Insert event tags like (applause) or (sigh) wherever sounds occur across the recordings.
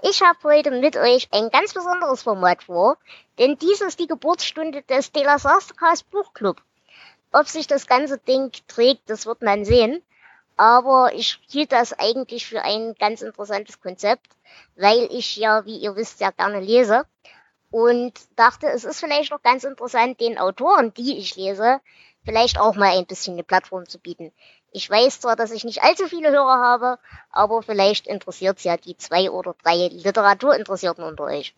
Ich habe heute mit euch ein ganz besonderes Format vor, denn dies ist die Geburtsstunde des Delas Mastercast Buchclub. Ob sich das ganze Ding trägt, das wird man sehen. Aber ich hielt das eigentlich für ein ganz interessantes Konzept, weil ich ja, wie ihr wisst, sehr gerne lese und dachte, es ist vielleicht noch ganz interessant, den Autoren, die ich lese, vielleicht auch mal ein bisschen eine Plattform zu bieten. Ich weiß zwar, dass ich nicht allzu viele Hörer habe, aber vielleicht interessiert es ja die zwei oder drei Literaturinteressierten unter euch.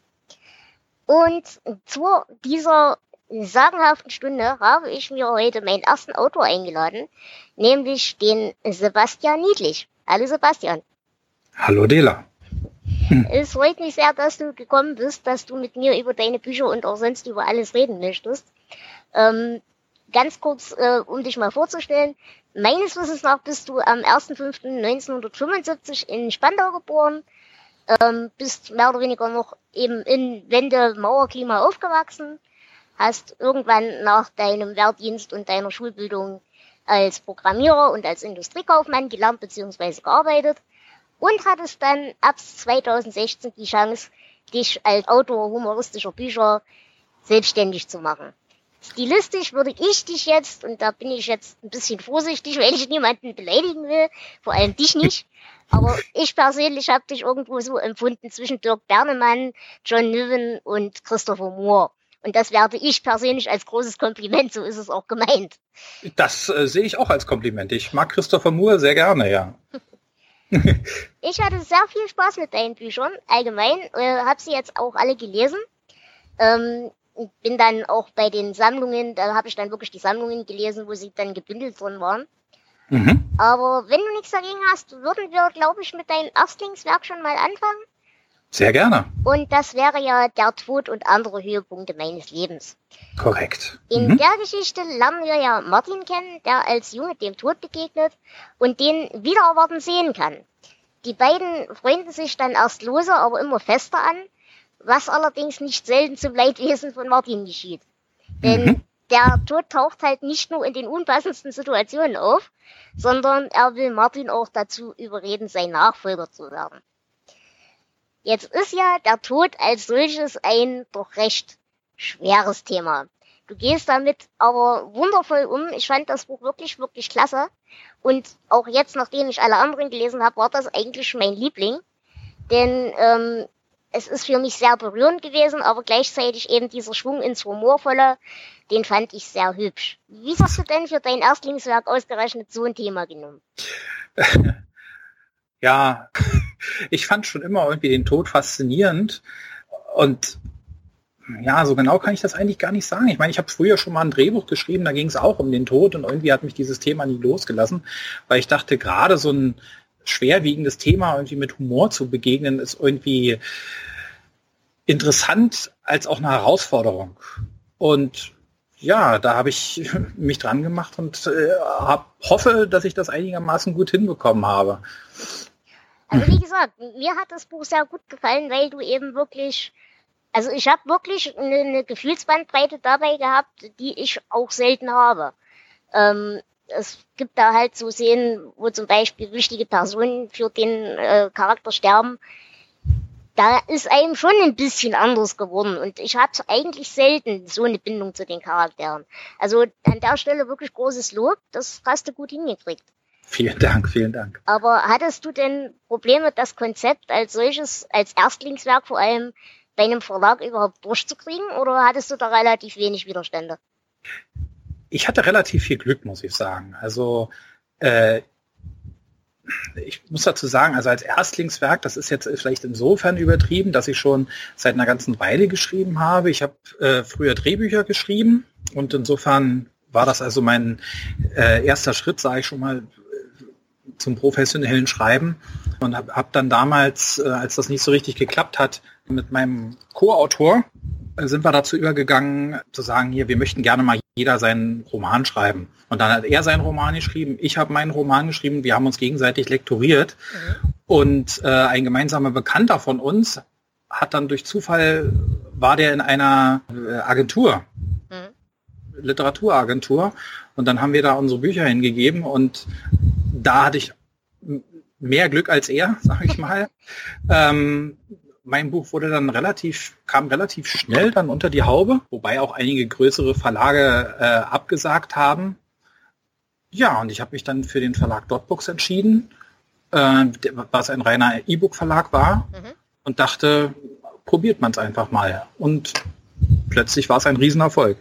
Und zu dieser sagenhaften Stunde habe ich mir heute meinen ersten Autor eingeladen, nämlich den Sebastian Niedlich. Hallo Sebastian. Hallo Dela. Hm. Es freut mich sehr, dass du gekommen bist, dass du mit mir über deine Bücher und auch sonst über alles reden möchtest. Ähm, ganz kurz, äh, um dich mal vorzustellen. Meines Wissens nach bist du am 1.5.1975 in Spandau geboren, ähm, bist mehr oder weniger noch eben in Wende-Mauerklima aufgewachsen, hast irgendwann nach deinem Wehrdienst und deiner Schulbildung als Programmierer und als Industriekaufmann gelernt bzw. gearbeitet und hattest dann ab 2016 die Chance, dich als Autor humoristischer Bücher selbstständig zu machen. Stilistisch würde ich dich jetzt, und da bin ich jetzt ein bisschen vorsichtig, (laughs) weil ich niemanden beleidigen will, vor allem dich nicht, (laughs) aber ich persönlich habe dich irgendwo so empfunden zwischen Dirk Bernemann, John Niven und Christopher Moore. Und das werde ich persönlich als großes Kompliment, so ist es auch gemeint. Das äh, sehe ich auch als Kompliment. Ich mag Christopher Moore sehr gerne, ja. (laughs) ich hatte sehr viel Spaß mit deinen Büchern, allgemein, äh, habe sie jetzt auch alle gelesen. Ähm, bin dann auch bei den Sammlungen, da habe ich dann wirklich die Sammlungen gelesen, wo sie dann gebündelt drin waren. Mhm. Aber wenn du nichts dagegen hast, würden wir, glaube ich, mit deinem Erstlingswerk schon mal anfangen. Sehr gerne. Und das wäre ja der Tod und andere Höhepunkte meines Lebens. Korrekt. In mhm. der Geschichte lernen wir ja Martin kennen, der als Junge dem Tod begegnet und den wieder erwarten sehen kann. Die beiden freunden sich dann erst lose, aber immer fester an was allerdings nicht selten zum Leidwesen von Martin geschieht. Denn mhm. der Tod taucht halt nicht nur in den unpassendsten Situationen auf, sondern er will Martin auch dazu überreden, sein Nachfolger zu werden. Jetzt ist ja der Tod als solches ein doch recht schweres Thema. Du gehst damit aber wundervoll um. Ich fand das Buch wirklich, wirklich klasse. Und auch jetzt, nachdem ich alle anderen gelesen habe, war das eigentlich mein Liebling. Denn ähm, es ist für mich sehr berührend gewesen, aber gleichzeitig eben dieser Schwung ins Humorvolle, den fand ich sehr hübsch. Wie hast du denn für dein Erstlingswerk ausgerechnet so ein Thema genommen? (laughs) Ja, ich fand schon immer irgendwie den Tod faszinierend und ja, so genau kann ich das eigentlich gar nicht sagen. Ich meine, ich habe früher schon mal ein Drehbuch geschrieben, da ging es auch um den Tod und irgendwie hat mich dieses Thema nie losgelassen, weil ich dachte, gerade so ein schwerwiegendes Thema irgendwie mit Humor zu begegnen, ist irgendwie interessant als auch eine Herausforderung. Und ja, da habe ich (laughs) mich dran gemacht und äh, hab, hoffe, dass ich das einigermaßen gut hinbekommen habe. Also wie gesagt, mir hat das Buch sehr gut gefallen, weil du eben wirklich, also ich habe wirklich eine, eine Gefühlsbandbreite dabei gehabt, die ich auch selten habe. Ähm, es gibt da halt so Szenen, wo zum Beispiel wichtige Personen für den äh, Charakter sterben. Da ist einem schon ein bisschen anders geworden und ich hatte eigentlich selten so eine Bindung zu den Charakteren. Also an der Stelle wirklich großes Lob, das hast du gut hingekriegt. Vielen Dank, vielen Dank. Aber hattest du denn Probleme, das Konzept als solches, als Erstlingswerk vor allem bei einem Verlag überhaupt durchzukriegen oder hattest du da relativ wenig Widerstände? Ich hatte relativ viel Glück, muss ich sagen. Also äh, ich muss dazu sagen, also als Erstlingswerk, das ist jetzt vielleicht insofern übertrieben, dass ich schon seit einer ganzen Weile geschrieben habe. Ich habe äh, früher Drehbücher geschrieben und insofern war das also mein äh, erster Schritt, sage ich schon mal, zum professionellen Schreiben und habe hab dann damals, äh, als das nicht so richtig geklappt hat, mit meinem Co-Autor sind wir dazu übergegangen zu sagen, hier, wir möchten gerne mal jeder seinen Roman schreiben. Und dann hat er seinen Roman geschrieben, ich habe meinen Roman geschrieben, wir haben uns gegenseitig lektoriert. Mhm. Und äh, ein gemeinsamer Bekannter von uns hat dann durch Zufall, war der in einer äh, Agentur, mhm. Literaturagentur. Und dann haben wir da unsere Bücher hingegeben und da hatte ich mehr Glück als er, sage ich (laughs) mal. ähm, mein Buch wurde dann relativ, kam relativ schnell dann unter die Haube, wobei auch einige größere Verlage äh, abgesagt haben. Ja, und ich habe mich dann für den Verlag Dotbooks entschieden, äh, was ein reiner E-Book-Verlag war mhm. und dachte, probiert man es einfach mal. Und plötzlich war es ein Riesenerfolg.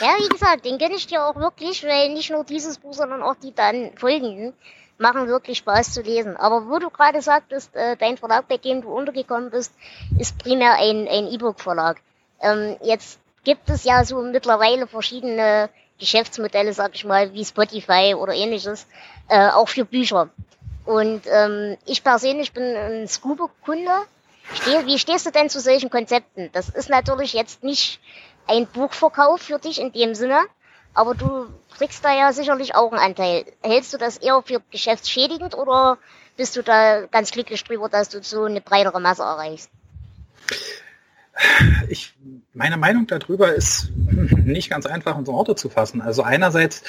Ja, wie gesagt, den kenne ich dir auch wirklich, weil nicht nur dieses Buch, sondern auch die dann folgenden machen wirklich Spaß zu lesen. Aber wo du gerade sagtest, äh, dein Verlag, bei dem du untergekommen bist, ist primär ein, ein E-Book-Verlag. Ähm, jetzt gibt es ja so mittlerweile verschiedene Geschäftsmodelle, sag ich mal, wie Spotify oder ähnliches, äh, auch für Bücher. Und ähm, ich persönlich bin ein Scuba-Kunde. Steh, wie stehst du denn zu solchen Konzepten? Das ist natürlich jetzt nicht ein Buchverkauf für dich in dem Sinne, aber du kriegst da ja sicherlich auch einen Anteil. Hältst du das eher für geschäftsschädigend oder bist du da ganz glücklich drüber, dass du so eine breitere Masse erreichst? Ich, meine Meinung darüber ist (laughs) nicht ganz einfach in so Worte zu fassen. Also einerseits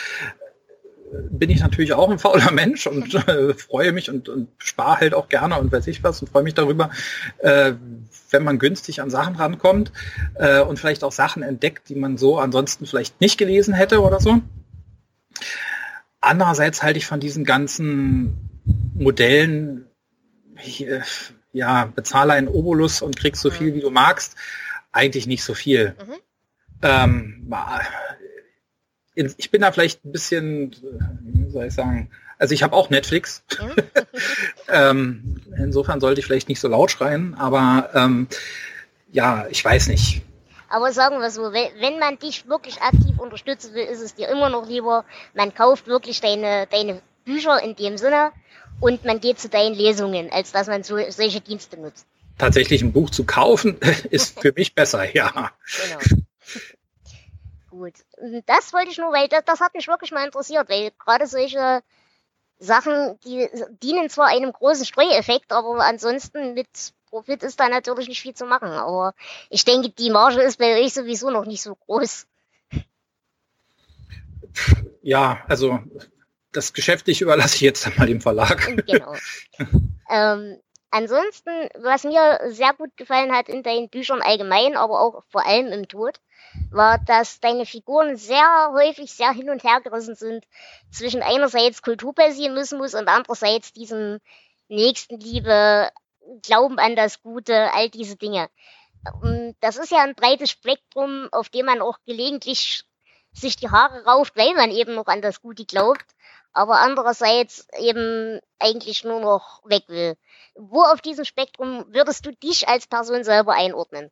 bin ich natürlich auch ein fauler Mensch und (laughs) äh, freue mich und, und spare halt auch gerne und weiß ich was und freue mich darüber, äh, wenn man günstig an Sachen rankommt äh, und vielleicht auch Sachen entdeckt, die man so ansonsten vielleicht nicht gelesen hätte oder so. Andererseits halte ich von diesen ganzen Modellen, äh, ja, bezahle einen Obolus und kriegst so viel, wie du magst, eigentlich nicht so viel. Mhm. Ähm, ich bin da vielleicht ein bisschen, wie soll ich sagen, also ich habe auch Netflix. Mhm. (laughs) ähm, insofern sollte ich vielleicht nicht so laut schreien, aber ähm, ja, ich weiß nicht. Aber sagen wir so, wenn man dich wirklich aktiv unterstützen will, ist es dir immer noch lieber, man kauft wirklich deine, deine Bücher in dem Sinne und man geht zu deinen Lesungen, als dass man so, solche Dienste nutzt. Tatsächlich ein Buch zu kaufen (laughs) ist für mich besser, ja. Genau gut. Das wollte ich nur, weil das, das hat mich wirklich mal interessiert, weil gerade solche Sachen, die dienen zwar einem großen Streueffekt, aber ansonsten mit Profit ist da natürlich nicht viel zu machen. Aber ich denke, die Marge ist bei euch sowieso noch nicht so groß. (laughs) Ja, also das Geschäftliche überlasse ich jetzt einmal dem Verlag. (laughs) Genau. ähm, ansonsten, was mir sehr gut gefallen hat in deinen Büchern allgemein, aber auch vor allem im Tod, war, dass deine Figuren sehr häufig sehr hin und her gerissen sind zwischen einerseits Kulturpessimismus und andererseits diesem Nächstenliebe, Glauben an das Gute, all diese Dinge. Das ist ja ein breites Spektrum, auf dem man auch gelegentlich sich die Haare rauft, weil man eben noch an das Gute glaubt, aber andererseits eben eigentlich nur noch weg will. Wo auf diesem Spektrum würdest du dich als Person selber einordnen?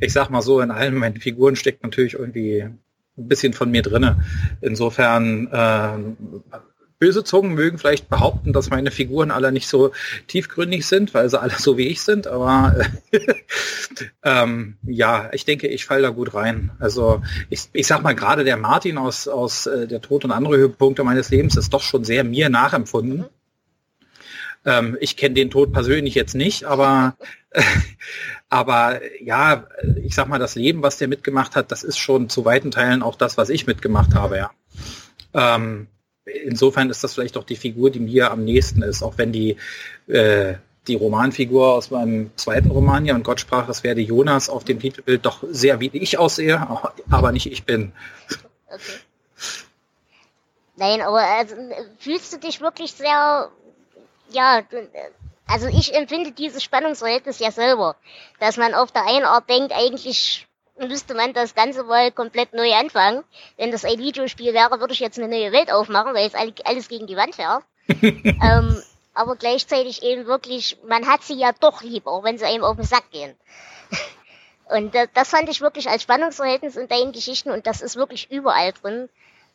Ich sag mal so, in allen meinen Figuren steckt natürlich irgendwie ein bisschen von mir drinne. Insofern äh, böse Zungen mögen vielleicht behaupten, dass meine Figuren alle nicht so tiefgründig sind, weil sie alle so wie ich sind, aber äh, (laughs) ähm, ja, ich denke, ich falle da gut rein. Also ich, ich sag mal, gerade der Martin aus, aus äh, der Tod und andere Höhepunkte meines Lebens ist doch schon sehr mir nachempfunden. Ähm, ich kenne den Tod persönlich jetzt nicht, aber, (laughs) aber ja, ich sag mal, das Leben, was der mitgemacht hat, das ist schon zu weiten Teilen auch das, was ich mitgemacht habe, ja. Ähm, insofern ist das vielleicht auch die Figur, die mir am nächsten ist, auch wenn die äh, die Romanfigur aus meinem zweiten Roman ja und Gott sprach, das werde Jonas auf dem Titelbild doch sehr wie ich aussehe, (laughs) aber nicht ich bin. Okay. Nein, aber also, fühlst du dich wirklich sehr ja, also ich empfinde dieses Spannungsverhältnis ja selber, dass man auf der einen Art denkt, eigentlich müsste man das Ganze mal komplett neu anfangen. Wenn das ein Videospiel wäre, würde ich jetzt eine neue Welt aufmachen, weil es alles gegen die Wand fährt. (laughs) ähm, aber gleichzeitig eben wirklich, man hat sie ja doch lieb, auch wenn sie einem auf den Sack gehen. (laughs) und das, das fand ich wirklich als Spannungsverhältnis in deinen Geschichten und das ist wirklich überall drin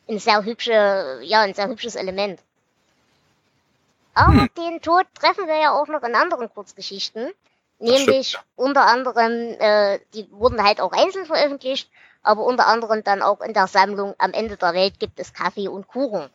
ein sehr hübsche, ja, ein sehr hübsches Element. Aber hm. den Tod treffen wir ja auch noch in anderen Kurzgeschichten. Nämlich unter anderem, äh, die wurden halt auch einzeln veröffentlicht, aber unter anderem dann auch in der Sammlung Am Ende der Welt gibt es Kaffee und Kuchen.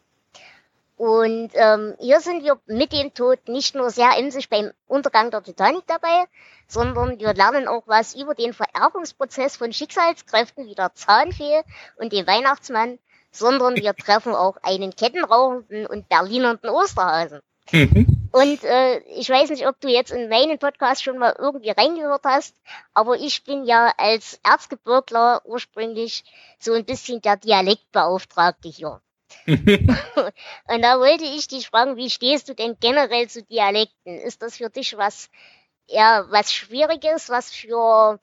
Und ähm, hier sind wir mit dem Tod nicht nur sehr emsig beim Untergang der Titanic dabei, sondern wir lernen auch was über den Vererbungsprozess von Schicksalskräften wie der Zahnfee und dem Weihnachtsmann, sondern wir (laughs) treffen auch einen kettenrauchenden und berlinernden Osterhasen. Mhm. Und äh, ich weiß nicht, ob du jetzt in meinen Podcast schon mal irgendwie reingehört hast, aber ich bin ja als Erzgebirgler ursprünglich so ein bisschen der Dialektbeauftragte hier. (laughs) und da wollte ich dich fragen, wie stehst du denn generell zu Dialekten? Ist das für dich was eher was Schwieriges, was für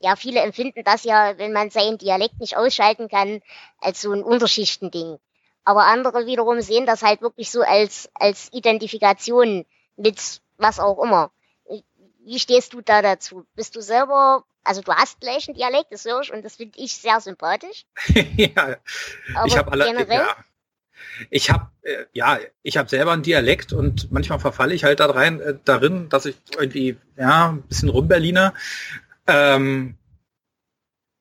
ja, viele empfinden das ja, wenn man seinen Dialekt nicht ausschalten kann, als so ein Unterschichtending. Aber andere wiederum sehen das halt wirklich so als, als Identifikation mit was auch immer. Wie stehst du da dazu? Bist du selber, also du hast gleich einen Dialekt, das höre ich, und das finde ich sehr sympathisch. (laughs) ja, Aber ich habe alle, generell, ja. Ich habe äh, ja, ich habe selber einen Dialekt und manchmal verfalle ich halt da rein, äh, darin, dass ich irgendwie ja ein bisschen rumberliner. Ähm,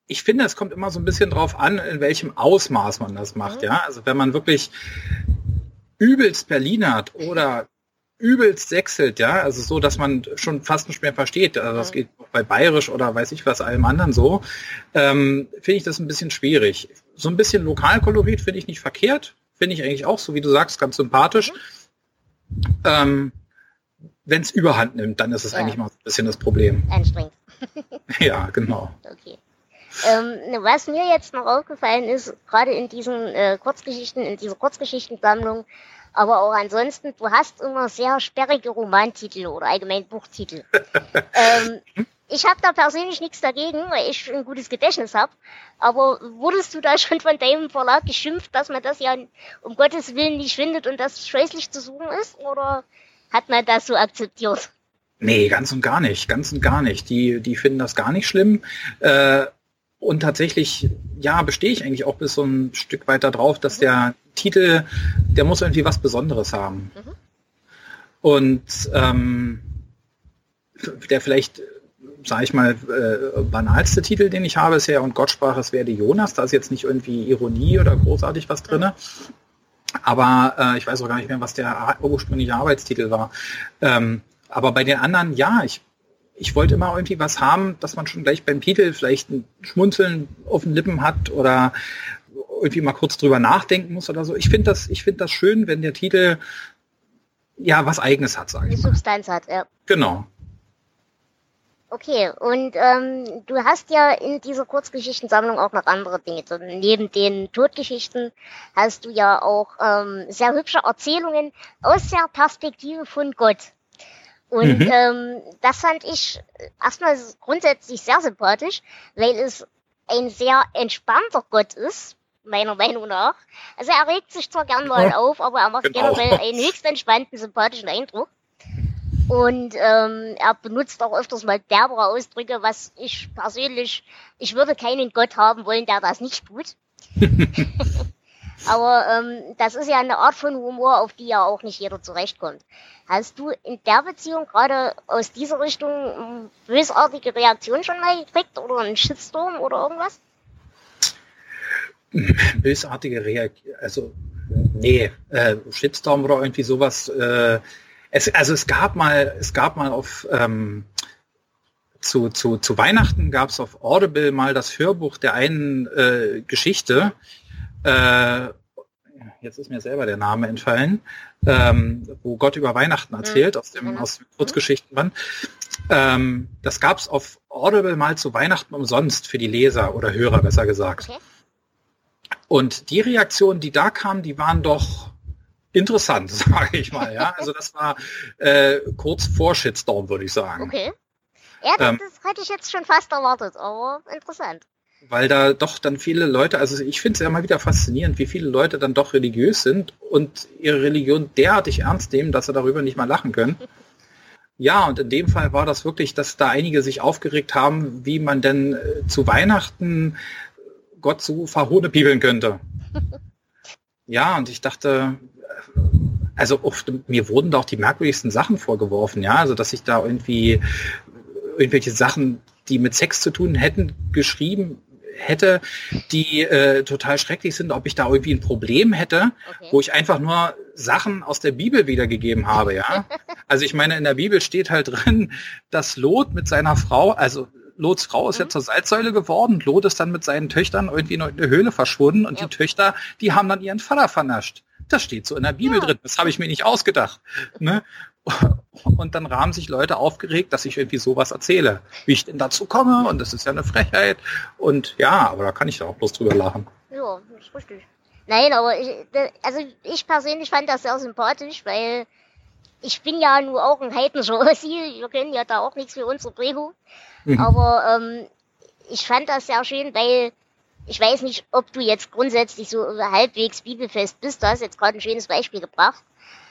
ich finde, es kommt immer so ein bisschen drauf an, in welchem Ausmaß man das macht. Ja, also wenn man wirklich übelst Berlinert oder übelst sechselt, ja, also so, dass man schon fast nicht mehr versteht. Also das geht bei Bayerisch oder weiß ich was allem anderen so. Ähm, finde ich das ein bisschen schwierig. So ein bisschen Lokalkolorit finde ich nicht verkehrt. Finde ich eigentlich auch, so wie du sagst, ganz sympathisch. Ähm, Wenn es überhand nimmt, dann ist es ja. eigentlich mal ein bisschen das Problem. Anstrengend. (laughs) ja, genau. Okay. Ähm, was mir jetzt noch aufgefallen ist, gerade in diesen äh, Kurzgeschichten, in dieser Kurzgeschichtensammlung, aber auch ansonsten, du hast immer sehr sperrige Romantitel oder allgemein Buchtitel. (laughs) ähm, ich habe da persönlich nichts dagegen, weil ich ein gutes Gedächtnis habe. Aber wurdest du da schon von deinem Verlag geschimpft, dass man das ja um Gottes Willen nicht findet und das scheußlich zu suchen ist? Oder hat man das so akzeptiert? Nee, ganz und gar nicht, ganz und gar nicht. Die, die finden das gar nicht schlimm. Äh, und tatsächlich, ja, bestehe ich eigentlich auch bis so ein Stück weiter drauf, dass der Titel, der muss irgendwie was Besonderes haben. Mhm. Und ähm, der vielleicht, sage ich mal, äh, banalste Titel, den ich habe, ist ja und Gott sprach, es werde Jonas. Da ist jetzt nicht irgendwie Ironie oder großartig was drin. Aber äh, ich weiß auch gar nicht mehr, was der ursprüngliche Arbeitstitel war. Ähm, aber bei den anderen, ja, ich ich wollte immer irgendwie was haben, dass man schon gleich beim Titel vielleicht ein Schmunzeln auf den Lippen hat oder irgendwie mal kurz drüber nachdenken muss oder so. Ich finde das, ich finde das schön, wenn der Titel ja was Eigenes hat, sage ich. Die Substanz hat, ja. Genau. Okay, und ähm, du hast ja in dieser Kurzgeschichtensammlung auch noch andere Dinge. Neben den Todgeschichten hast du ja auch ähm, sehr hübsche Erzählungen aus der Perspektive von Gott. Und mhm. ähm, das fand ich erstmal grundsätzlich sehr sympathisch, weil es ein sehr entspannter Gott ist, meiner Meinung nach. Also er regt sich zwar gern mal ja, auf, aber er macht genau. generell einen höchst entspannten, sympathischen Eindruck. Und ähm, er benutzt auch öfters mal derbere Ausdrücke, was ich persönlich, ich würde keinen Gott haben wollen, der das nicht tut. (laughs) Aber ähm, das ist ja eine Art von Humor, auf die ja auch nicht jeder zurechtkommt. Hast du in der Beziehung gerade aus dieser Richtung bösartige Reaktionen schon mal gekriegt oder einen Shitstorm oder irgendwas? Bösartige Reaktion, also nee, äh, Shitstorm oder irgendwie sowas. Äh, es, also es gab mal, es gab mal auf ähm, zu, zu, zu Weihnachten gab es auf Audible mal das Hörbuch der einen äh, Geschichte, äh, jetzt ist mir selber der Name entfallen, ähm, wo Gott über Weihnachten mhm. erzählt, mhm. aus dem, aus dem Kurzgeschichtenband. Ähm, das gab es auf Audible mal zu Weihnachten umsonst für die Leser oder Hörer, besser gesagt. Okay. Und die Reaktionen, die da kamen, die waren doch interessant, (laughs) sage ich mal. Ja, also das war äh, kurz vor Shitstorm, würde ich sagen. Okay. Ja, das, ähm, das hätte ich jetzt schon fast erwartet, aber interessant weil da doch dann viele Leute, also ich finde es ja mal wieder faszinierend, wie viele Leute dann doch religiös sind und ihre Religion derartig ernst nehmen, dass sie darüber nicht mal lachen können. Ja, und in dem Fall war das wirklich, dass da einige sich aufgeregt haben, wie man denn äh, zu Weihnachten Gott so verhohnepiebeln könnte. (laughs) ja, und ich dachte, also oft, mir wurden da auch die merkwürdigsten Sachen vorgeworfen, ja, also dass ich da irgendwie irgendwelche Sachen, die mit Sex zu tun hätten, geschrieben hätte, die äh, total schrecklich sind, ob ich da irgendwie ein Problem hätte, okay. wo ich einfach nur Sachen aus der Bibel wiedergegeben habe, ja. (laughs) Also ich meine, in der Bibel steht halt drin, dass Lot mit seiner Frau, also Lots Frau ist mhm. ja zur Salzsäule geworden. Lot ist dann mit seinen Töchtern irgendwie in eine Höhle verschwunden und ja. die Töchter, die haben dann ihren Vater vernascht. Das steht so in der Bibel ja. drin. Das habe ich mir nicht ausgedacht. Ne? Und dann rahmen sich Leute aufgeregt, dass ich irgendwie sowas erzähle, wie ich denn dazu komme und das ist ja eine Frechheit. Und ja, aber da kann ich da auch bloß drüber lachen. Ja, ist richtig. Nein, aber ich, also ich persönlich fand das sehr sympathisch, weil ich bin ja nur auch ein heidnischer Ossi, (laughs) wir können ja da auch nichts für unsere Prägung. Mhm. Aber ähm, ich fand das sehr schön, weil ich weiß nicht, ob du jetzt grundsätzlich so halbwegs bibelfest bist. Du hast jetzt gerade ein schönes Beispiel gebracht.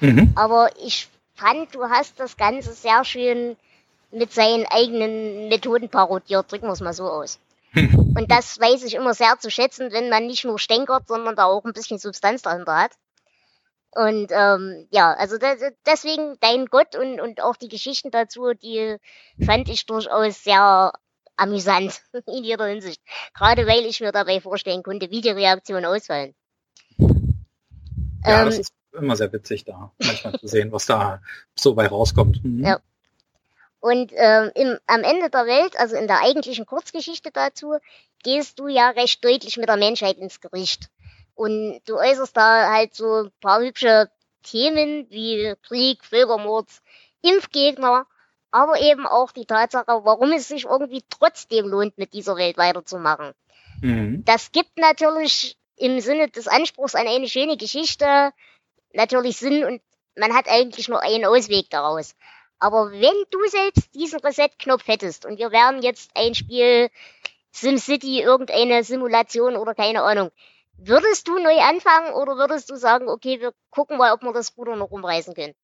Mhm. Aber ich fand, du hast das Ganze sehr schön mit seinen eigenen Methoden parodiert, drücken wir es mal so aus. (laughs) Und das weiß ich immer sehr zu schätzen, wenn man nicht nur stänkert, sondern da auch ein bisschen Substanz dahinter hat. Und ähm, ja, also das, deswegen dein Gott und, und auch die Geschichten dazu, die fand ich durchaus sehr amüsant (laughs) in jeder Hinsicht. Gerade weil ich mir dabei vorstellen konnte, wie die Reaktionen ausfallen. Ja, ähm, das ist immer sehr witzig da, manchmal zu sehen, was da so bei rauskommt. Mhm. Ja. Und ähm, im, am Ende der Welt, also in der eigentlichen Kurzgeschichte dazu, gehst du ja recht deutlich mit der Menschheit ins Gericht. Und du äußerst da halt so ein paar hübsche Themen wie Krieg, Völkermord, Impfgegner, aber eben auch die Tatsache, warum es sich irgendwie trotzdem lohnt, mit dieser Welt weiterzumachen. Mhm. Das gibt natürlich im Sinne des Anspruchs an eine schöne Geschichte natürlich Sinn und man hat eigentlich nur einen Ausweg daraus. Aber wenn du selbst diesen Reset-Knopf hättest und wir wären jetzt ein Spiel SimCity, irgendeine Simulation oder keine Ahnung, Würdest du neu anfangen oder würdest du sagen, okay, wir gucken mal, ob wir das Ruder noch umreißen können?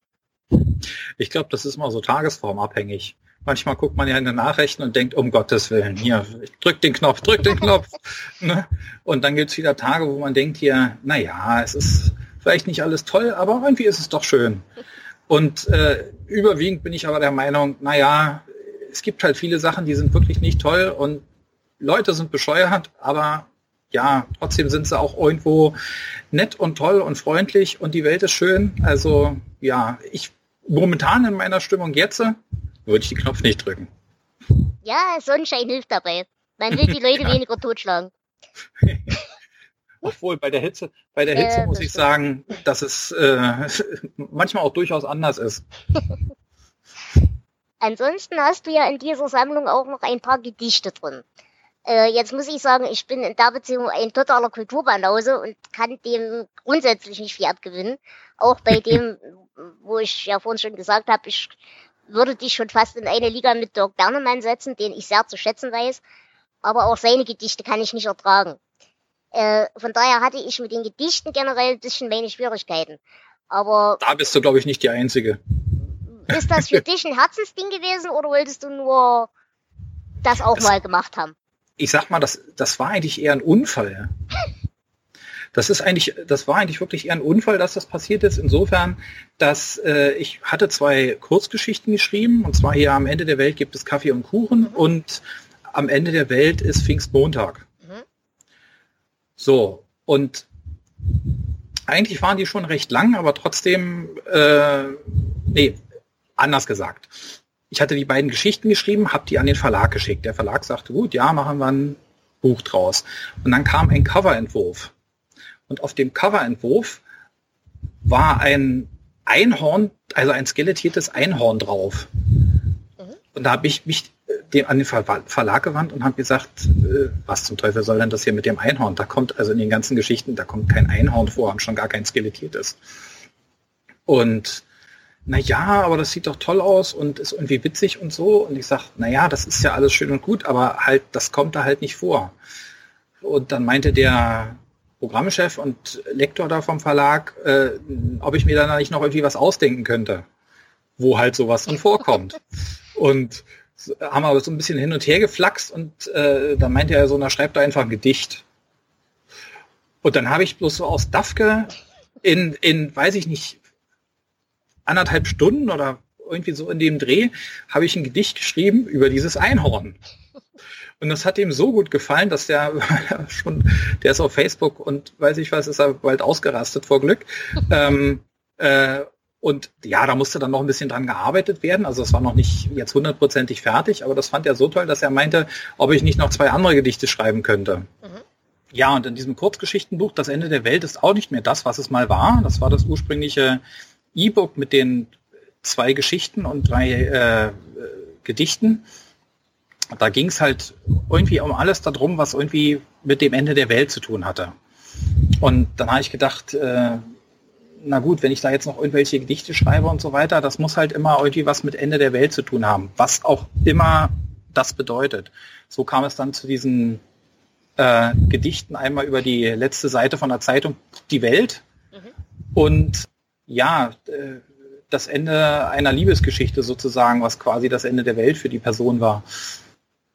Ich glaube, das ist mal so tagesformabhängig. Manchmal guckt man ja in den Nachrichten und denkt, um Gottes Willen, hier, drück den Knopf, drück den Knopf. (laughs) ne? Und dann gibt's wieder Tage, wo man denkt hier, na ja, es ist vielleicht nicht alles toll, aber irgendwie ist es doch schön. Und äh, überwiegend bin ich aber der Meinung, na ja, es gibt halt viele Sachen, die sind wirklich nicht toll und Leute sind bescheuert, aber ja, trotzdem sind sie auch irgendwo nett und toll und freundlich und die Welt ist schön. Also ja, ich momentan in meiner Stimmung jetzt würde ich den Knopf nicht drücken. Ja, Sonnenschein hilft dabei. Man will die Leute (laughs) ja. weniger totschlagen. (laughs) Obwohl bei der Hitze, bei der Hitze äh, muss ich stimmt. sagen, dass es äh, (laughs) manchmal auch durchaus anders ist. (laughs) Ansonsten hast du ja in dieser Sammlung auch noch ein paar Gedichte drin. Äh, jetzt muss ich sagen, ich bin in der Beziehung ein totaler Kulturbanause und kann dem grundsätzlich nicht viel abgewinnen. Auch bei (laughs) dem, wo ich ja vorhin schon gesagt habe, ich würde dich schon fast in eine Liga mit Dirk Bernemann setzen, den ich sehr zu schätzen weiß. Aber auch seine Gedichte kann ich nicht ertragen. Äh, von daher hatte ich mit den Gedichten generell ein bisschen meine Schwierigkeiten. Aber. Da bist du, glaube ich, nicht die Einzige. Ist das für (laughs) dich ein Herzensding gewesen oder wolltest du nur das auch das, mal gemacht haben? ich sag mal, das, das war eigentlich eher ein Unfall. Das ist eigentlich, das war eigentlich wirklich eher ein Unfall, dass das passiert ist. Insofern, dass äh, ich hatte zwei Kurzgeschichten geschrieben, und zwar hier am Ende der Welt gibt es Kaffee und Kuchen und am Ende der Welt ist Pfingstmontag. So, und eigentlich waren die schon recht lang, aber trotzdem, äh, nee, anders gesagt ich hatte die beiden Geschichten geschrieben, habe die an den Verlag geschickt. Der Verlag sagte, gut, ja, machen wir ein Buch draus. Und dann kam ein Coverentwurf. Und auf dem Coverentwurf war ein Einhorn, also ein skelettiertes Einhorn drauf. Und da habe ich mich äh, dem, an den Ver Verlag gewandt und habe gesagt, äh, was zum Teufel soll denn das hier mit dem Einhorn? Da kommt also in den ganzen Geschichten, da kommt kein Einhorn vor und schon gar kein skelettiertes. Und na ja, aber das sieht doch toll aus und ist irgendwie witzig und so. Und ich sag, na ja, das ist ja alles schön und gut, aber halt, das kommt da halt nicht vor. Und dann meinte der Programmchef und Lektor da vom Verlag, äh, ob ich mir da nicht noch irgendwie was ausdenken könnte, wo halt sowas dann vorkommt. (laughs) Und haben aber so ein bisschen hin und her geflaxt und äh, dann meinte er so, na schreibt da einfach ein Gedicht. Und dann habe ich bloß so aus Dafke in, in, weiß ich nicht, anderthalb Stunden oder irgendwie so in dem Dreh, habe ich ein Gedicht geschrieben über dieses Einhorn. Und das hat ihm so gut gefallen, dass der (laughs) schon, der ist auf Facebook und weiß ich was, ist er bald ausgerastet vor Glück. ähm, äh, und ja, da musste dann noch ein bisschen dran gearbeitet werden. Also es war noch nicht jetzt hundertprozentig fertig, aber das fand er so toll, dass er meinte, ob ich nicht noch zwei andere Gedichte schreiben könnte. Mhm. Ja, und in diesem Kurzgeschichtenbuch, Das Ende der Welt ist auch nicht mehr das, was es mal war. Das war das ursprüngliche E-Book mit den zwei Geschichten und drei äh, Gedichten. Da ging es halt irgendwie um alles darum, was irgendwie mit dem Ende der Welt zu tun hatte. Und dann habe ich gedacht, äh, na gut, wenn ich da jetzt noch irgendwelche Gedichte schreibe und so weiter, das muss halt immer irgendwie was mit Ende der Welt zu tun haben, was auch immer das bedeutet. So kam es dann zu diesen äh, Gedichten einmal über die letzte Seite von der Zeitung Die Welt mhm. und ja, äh, das Ende einer Liebesgeschichte sozusagen, was quasi das Ende der Welt für die Person war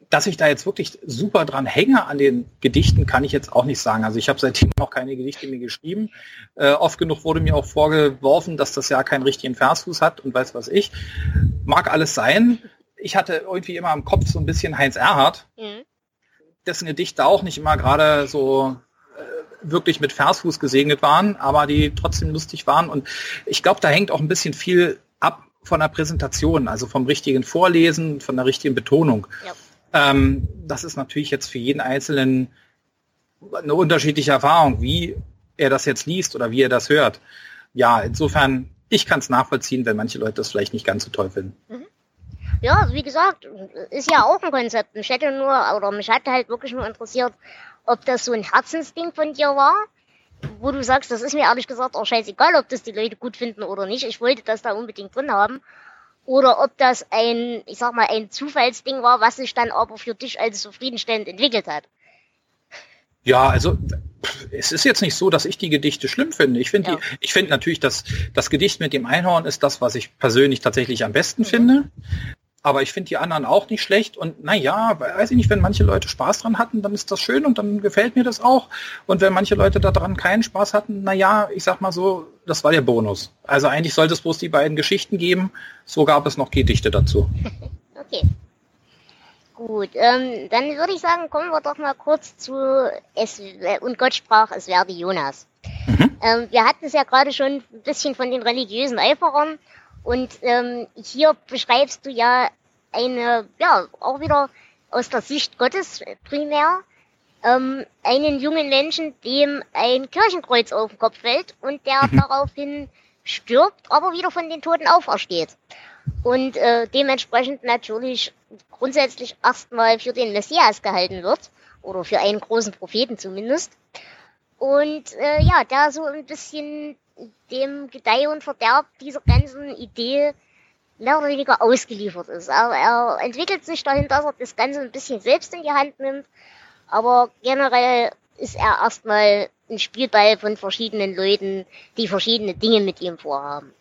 dass ich da jetzt wirklich super dran hänge an den Gedichten, kann ich jetzt auch nicht sagen. Also ich habe seitdem auch keine Gedichte mehr geschrieben. Äh, oft genug wurde mir auch vorgeworfen, dass das ja keinen richtigen Versfuß hat und weiß was ich. Mag alles sein. Ich hatte irgendwie immer im Kopf so ein bisschen Heinz Erhardt, mhm. dessen Gedichte auch nicht immer gerade so äh, wirklich mit Versfuß gesegnet waren, aber die trotzdem lustig waren. Und ich glaube, da hängt auch ein bisschen viel ab von der Präsentation, also vom richtigen Vorlesen, von der richtigen Betonung. Ja. Ähm, das ist natürlich jetzt für jeden Einzelnen eine unterschiedliche Erfahrung, wie er das jetzt liest oder wie er das hört. Ja, insofern, ich kann es nachvollziehen, wenn manche Leute das vielleicht nicht ganz so toll finden. Mhm. Ja, wie gesagt, ist ja auch ein Konzept. Mich hätte nur, oder mich hatte halt wirklich nur interessiert, ob das so ein Herzensding von dir war, wo du sagst, das ist mir ehrlich gesagt auch scheißegal, ob das die Leute gut finden oder nicht. Ich wollte das da unbedingt drin haben oder ob das ein, ich sag mal, ein Zufallsding war, was sich dann aber für dich als zufriedenstellend entwickelt hat. Ja, also es ist jetzt nicht so, dass ich die Gedichte schlimm finde. Ich finde, ja. ich finde natürlich, dass das Gedicht mit dem Einhorn ist das, was ich persönlich tatsächlich am besten mhm. finde aber ich finde die anderen auch nicht schlecht und naja, weiß ich nicht, wenn manche Leute Spaß dran hatten, dann ist das schön und dann gefällt mir das auch. Und wenn manche Leute daran keinen Spaß hatten, naja, ich sag mal so, das war der Bonus. Also eigentlich sollte es bloß die beiden Geschichten geben, so gab es noch Gedichte dazu. (laughs) okay. Gut, ähm, dann würde ich sagen, kommen wir doch mal kurz zu es und Gott sprach, es werde Jonas. Mhm. Ähm, wir hatten es ja gerade schon ein bisschen von den religiösen Eiferern und ähm, hier beschreibst du ja eine, ja, auch wieder aus der Sicht Gottes primär, ähm, einen jungen Menschen, dem ein Kirchenkreuz auf den Kopf fällt und der mhm. (laughs) daraufhin stirbt, aber wieder von den Toten aufersteht. Und äh, dementsprechend natürlich grundsätzlich erstmal für den Messias gehalten wird, oder für einen großen Propheten zumindest. Und äh, ja, da so ein bisschen dem Gedeih und Verderb dieser ganzen Idee mehr oder weniger ausgeliefert ist. Aber er entwickelt sich dahin, dass er das Ganze ein bisschen selbst in die Hand nimmt. Aber generell ist er erstmal ein Spielball von verschiedenen Leuten, die verschiedene Dinge mit ihm vorhaben.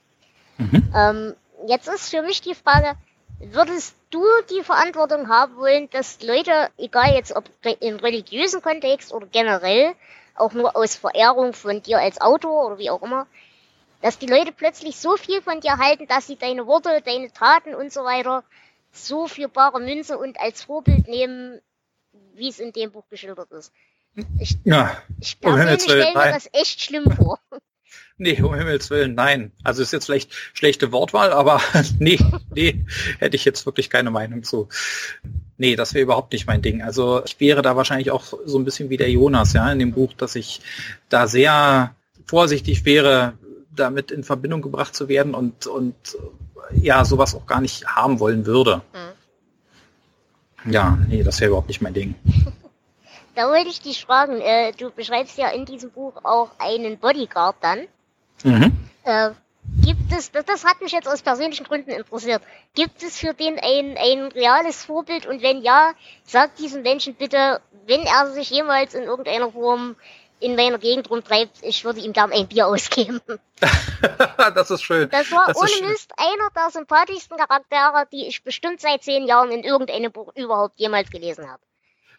Mhm. Ähm, jetzt ist für mich die Frage, würdest du die Verantwortung haben wollen, dass Leute, egal jetzt ob im religiösen Kontext oder generell, auch nur aus Verehrung von dir als Autor oder wie auch immer, dass die Leute plötzlich so viel von dir halten, dass sie deine Worte, deine Taten und so weiter so für bare Münze und als Vorbild nehmen, wie es in dem Buch geschildert ist. Ich, ja, ich persönlich stelle mir das echt schlimm vor. (laughs) Nee, um Himmels Willen, nein. Also ist jetzt vielleicht schlechte Wortwahl, aber (laughs) nee, nee, hätte ich jetzt wirklich keine Meinung zu. Nee, das wäre überhaupt nicht mein Ding. Also ich wäre da wahrscheinlich auch so ein bisschen wie der Jonas, ja, in dem Buch, dass ich da sehr vorsichtig wäre, damit in Verbindung gebracht zu werden und, und ja, sowas auch gar nicht haben wollen würde. Mhm. Ja, nee, das wäre überhaupt nicht mein Ding. (laughs) Da wollte ich dich fragen, äh, du beschreibst ja in diesem Buch auch einen Bodyguard dann. Mhm. Äh, gibt es, das, das hat mich jetzt aus persönlichen Gründen interessiert, gibt es für den ein, ein reales Vorbild und wenn ja, sag diesem Menschen bitte, wenn er sich jemals in irgendeiner Form in meiner Gegend rumtreibt, ich würde ihm dann ein Bier (laughs) ausgeben. (laughs) das ist schön. Das war das ohne Mist einer der sympathischsten Charaktere, die ich bestimmt seit zehn Jahren in irgendeinem Buch überhaupt jemals gelesen habe.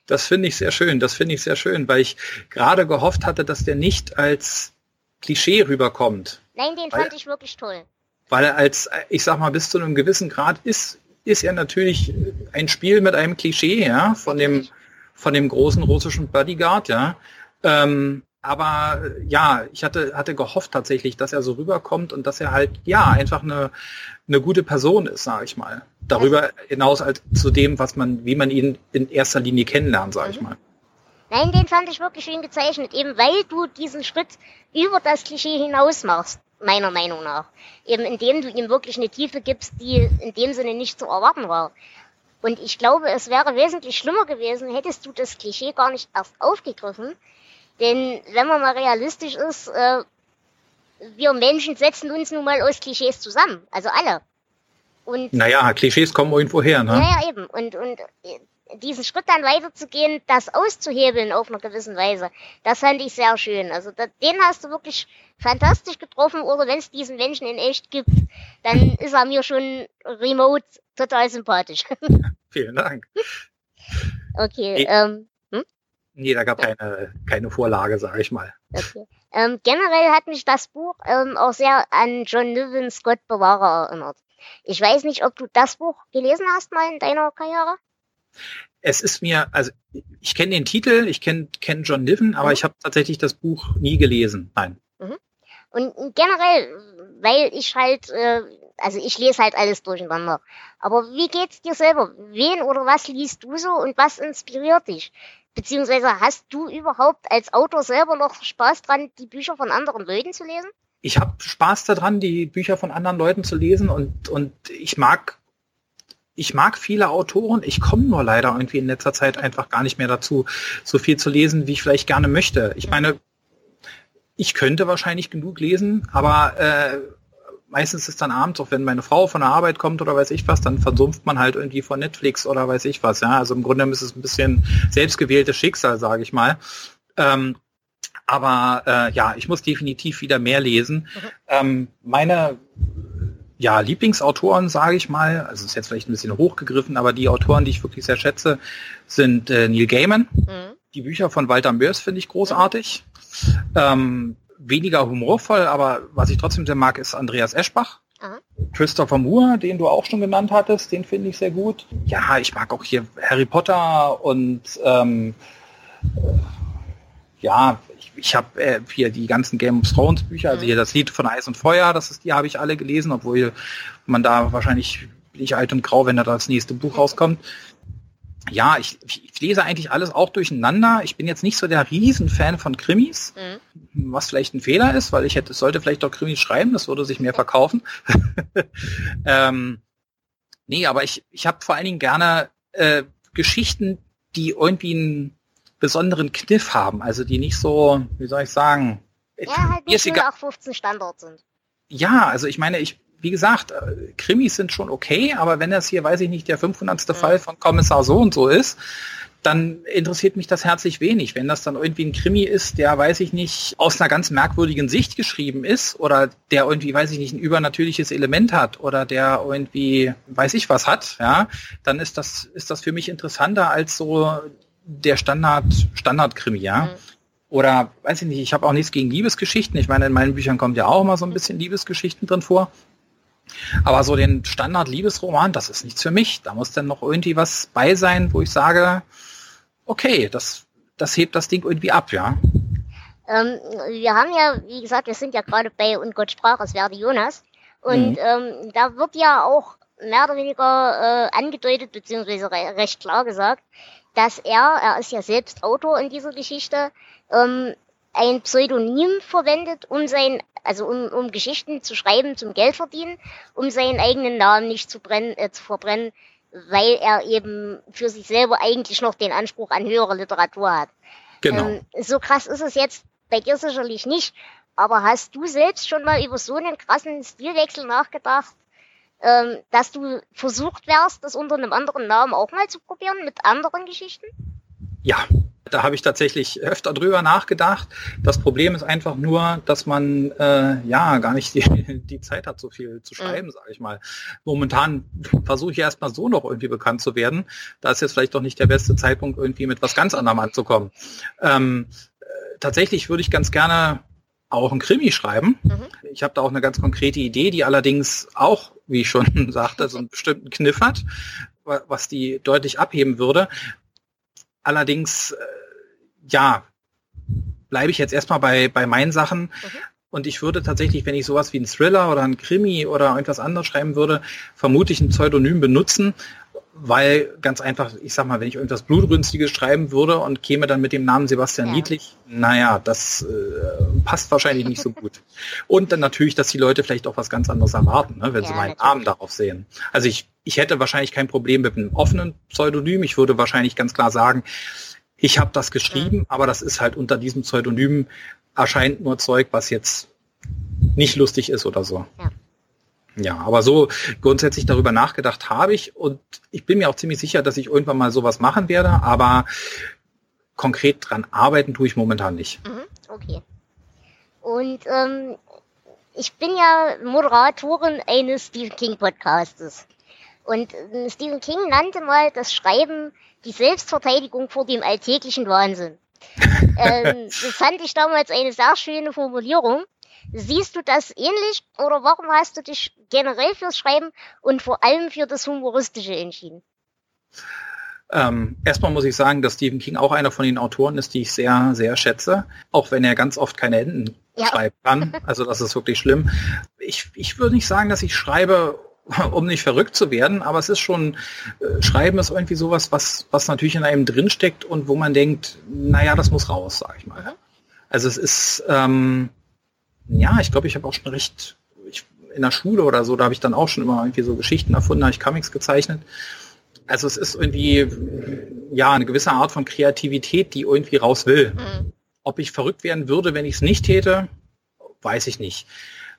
Das finde ich sehr schön, das finde ich sehr schön, weil ich gerade gehofft hatte, dass der nicht als Klischee rüberkommt. Nein, den weil, fand ich wirklich toll. Weil er als, ich sag mal, bis zu einem gewissen Grad ist, ist er natürlich ein Spiel mit einem Klischee, ja, von dem, von dem großen russischen Bodyguard, ja. Ähm, aber ja, ich hatte, hatte gehofft tatsächlich, dass er so rüberkommt und dass er halt, ja, einfach eine, eine gute Person ist, sage ich mal. Darüber hinaus als zu dem, was man, wie man ihn in erster Linie kennenlernt, sage ich mhm. mal. Nein, den fand ich wirklich schön gezeichnet, eben weil du diesen Schritt über das Klischee hinaus machst, meiner Meinung nach. Eben indem du ihm wirklich eine Tiefe gibst, die in dem Sinne nicht zu erwarten war. Und ich glaube, es wäre wesentlich schlimmer gewesen, hättest du das Klischee gar nicht erst aufgegriffen. Denn wenn man mal realistisch ist, äh, wir Menschen setzen uns nun mal aus Klischees zusammen. Also alle. Und naja, Klischees kommen irgendwo her, ne? Ja, eben. Und, und äh, diesen Schritt dann weiterzugehen, das auszuhebeln auf einer gewissen Weise, das fand ich sehr schön. Also da, den hast du wirklich fantastisch getroffen. Oder wenn es diesen Menschen in echt gibt, dann ist er mir schon remote total sympathisch. (laughs) Vielen Dank. Okay. Nee, ähm, hm? nee da gab keine, keine Vorlage, sage ich mal. Okay. Ähm, generell hat mich das Buch ähm, auch sehr an John Niven Scott Bewahrer erinnert. Ich weiß nicht, ob du das Buch gelesen hast mal in deiner Karriere. Es ist mir, also ich kenne den Titel, ich kenne kenn John Niven, aber mhm. ich habe tatsächlich das Buch nie gelesen. Nein. Mhm. Und generell, weil ich halt, äh, also ich lese halt alles durcheinander. Aber wie geht's dir selber? Wen oder was liest du so und was inspiriert dich? Beziehungsweise hast du überhaupt als Autor selber noch Spaß dran, die Bücher von anderen Leuten zu lesen? Ich habe Spaß daran, die Bücher von anderen Leuten zu lesen und, und ich mag ich mag viele Autoren, ich komme nur leider irgendwie in letzter Zeit einfach gar nicht mehr dazu, so viel zu lesen, wie ich vielleicht gerne möchte. Ich meine, ich könnte wahrscheinlich genug lesen, aber äh, meistens ist dann abends, auch wenn meine Frau von der Arbeit kommt oder weiß ich was, dann versumpft man halt irgendwie vor Netflix oder weiß ich was. Ja, also im Grunde ist es ein bisschen selbstgewähltes Schicksal, sage ich mal. Ähm, aber äh, ja, ich muss definitiv wieder mehr lesen. Mhm. Ähm, meine ja, Lieblingsautoren, sage ich mal, also ist jetzt vielleicht ein bisschen hochgegriffen, aber die Autoren, die ich wirklich sehr schätze, sind äh, Neil Gaiman. Mhm. Die Bücher von Walter Mörs finde ich großartig. Mhm. Ähm, weniger humorvoll, aber was ich trotzdem sehr mag, ist Andreas Eschbach. Aha. Christopher Moore, den du auch schon genannt hattest, den finde ich sehr gut. Ja, ich mag auch hier Harry Potter und ähm, ja, ich, habe äh, hier die ganzen Game of Thrones Bücher, also mhm. hier das Lied von Eis und Feuer, das ist die habe ich alle gelesen, obwohl man da wahrscheinlich bin ich alt und grau, wenn da das nächste Buch rauskommt ja, ich, ich lese eigentlich alles auch durcheinander. Ich bin jetzt nicht so der Riesenfan von Krimis, mhm. was vielleicht ein Fehler ist, weil ich hätte, sollte vielleicht doch Krimis schreiben, das würde sich mehr verkaufen. (laughs) ähm, nee, aber ich, ich habe vor allen Dingen gerne äh, Geschichten, die irgendwie einen besonderen Kniff haben, also die nicht so, wie soll ich sagen, ja, halt nicht nur auch 15 Standard sind. Ja, also ich meine, ich wie gesagt, äh, Krimis sind schon okay, aber wenn das hier, weiß ich nicht, der 500. Ja. Fall von Kommissar so und so ist, dann interessiert mich das herzlich wenig. Wenn das dann irgendwie ein Krimi ist, der, weiß ich nicht, aus einer ganz merkwürdigen Sicht geschrieben ist oder der irgendwie, weiß ich nicht, ein übernatürliches Element hat oder der irgendwie, weiß ich was hat, ja, dann ist das, ist das für mich interessanter als so der Standard, Standard-Krimi, ja. Mhm. Oder, weiß ich nicht, ich habe auch nichts gegen Liebesgeschichten. Ich meine, in meinen Büchern kommt ja auch mal so ein bisschen Liebesgeschichten drin vor. Aber so den Standard-Liebesroman, das ist nichts für mich. Da muss dann noch irgendwie was bei sein, wo ich sage, okay, das, das hebt das Ding irgendwie ab, ja. Ähm, wir haben ja, wie gesagt, wir sind ja gerade bei Und Gott sprach, es werde Jonas. Und mhm. ähm, da wird ja auch mehr oder weniger äh, angedeutet, beziehungsweise re recht klar gesagt, dass er, er ist ja selbst Autor in dieser Geschichte, ähm, ein Pseudonym verwendet, um sein, also um, um Geschichten zu schreiben zum Geld verdienen, um seinen eigenen Namen nicht zu brennen, äh, zu verbrennen, weil er eben für sich selber eigentlich noch den Anspruch an höhere Literatur hat. Genau. Ähm, so krass ist es jetzt bei dir sicherlich nicht, aber hast du selbst schon mal über so einen krassen Stilwechsel nachgedacht, ähm, dass du versucht wärst, das unter einem anderen Namen auch mal zu probieren mit anderen Geschichten? Ja, Da habe ich tatsächlich öfter drüber nachgedacht. Das Problem ist einfach nur, dass man äh, ja gar nicht die, (laughs) die Zeit hat, so viel zu schreiben, mhm. sage ich mal. Momentan versuche ich erstmal so noch irgendwie bekannt zu werden. Da ist jetzt vielleicht doch nicht der beste Zeitpunkt, irgendwie mit was ganz anderem anzukommen. Ähm, äh, tatsächlich würde ich ganz gerne auch ein Krimi schreiben. Mhm. Ich habe da auch eine ganz konkrete Idee, die allerdings auch, wie ich schon (laughs) sagte, so einen bestimmten Kniff hat, was die deutlich abheben würde. Allerdings, äh, ja, bleibe ich jetzt erstmal bei, bei meinen Sachen. Mhm. Und ich würde tatsächlich, wenn ich sowas wie ein Thriller oder ein Krimi oder irgendwas anderes schreiben würde, vermutlich ein Pseudonym benutzen, weil ganz einfach, ich sag mal, wenn ich irgendwas Blutrünstiges schreiben würde und käme dann mit dem Namen Sebastian ja. Niedlich, naja, das äh, passt wahrscheinlich nicht so gut. Und dann natürlich, dass die Leute vielleicht auch was ganz anderes erwarten, ne, wenn ja, sie meinen natürlich. Namen darauf sehen. Also ich, ich hätte wahrscheinlich kein Problem mit einem offenen Pseudonym. Ich würde wahrscheinlich ganz klar sagen, ich habe das geschrieben, mhm. aber das ist halt unter diesem Pseudonym erscheint nur Zeug, was jetzt nicht lustig ist oder so. Ja. Ja, aber so grundsätzlich darüber nachgedacht habe ich und ich bin mir auch ziemlich sicher, dass ich irgendwann mal sowas machen werde, aber konkret dran arbeiten tue ich momentan nicht. Mhm, okay. Und ähm, ich bin ja Moderatorin eines Stephen King Podcastes. Und äh, Stephen King nannte mal das Schreiben die Selbstverteidigung vor dem alltäglichen Wahnsinn. (laughs) ähm, das fand ich damals eine sehr schöne Formulierung. Siehst du das ähnlich oder warum hast du dich generell fürs Schreiben und vor allem für das Humoristische entschieden? Ähm, erstmal muss ich sagen, dass Stephen King auch einer von den Autoren ist, die ich sehr, sehr schätze, auch wenn er ganz oft keine Enden ja. schreiben kann. Also das ist wirklich schlimm. Ich, ich würde nicht sagen, dass ich schreibe, (laughs) um nicht verrückt zu werden, aber es ist schon, äh, Schreiben ist irgendwie sowas, was, was natürlich in einem drinsteckt und wo man denkt, naja, das muss raus, sag ich mal. Mhm. Also es ist, ähm, ja, ich glaube, ich habe auch schon recht, ich, in der Schule oder so, da habe ich dann auch schon immer irgendwie so Geschichten erfunden, habe ich Comics gezeichnet. Also es ist irgendwie, ja, eine gewisse Art von Kreativität, die irgendwie raus will. Mhm. Ob ich verrückt werden würde, wenn ich es nicht täte, weiß ich nicht.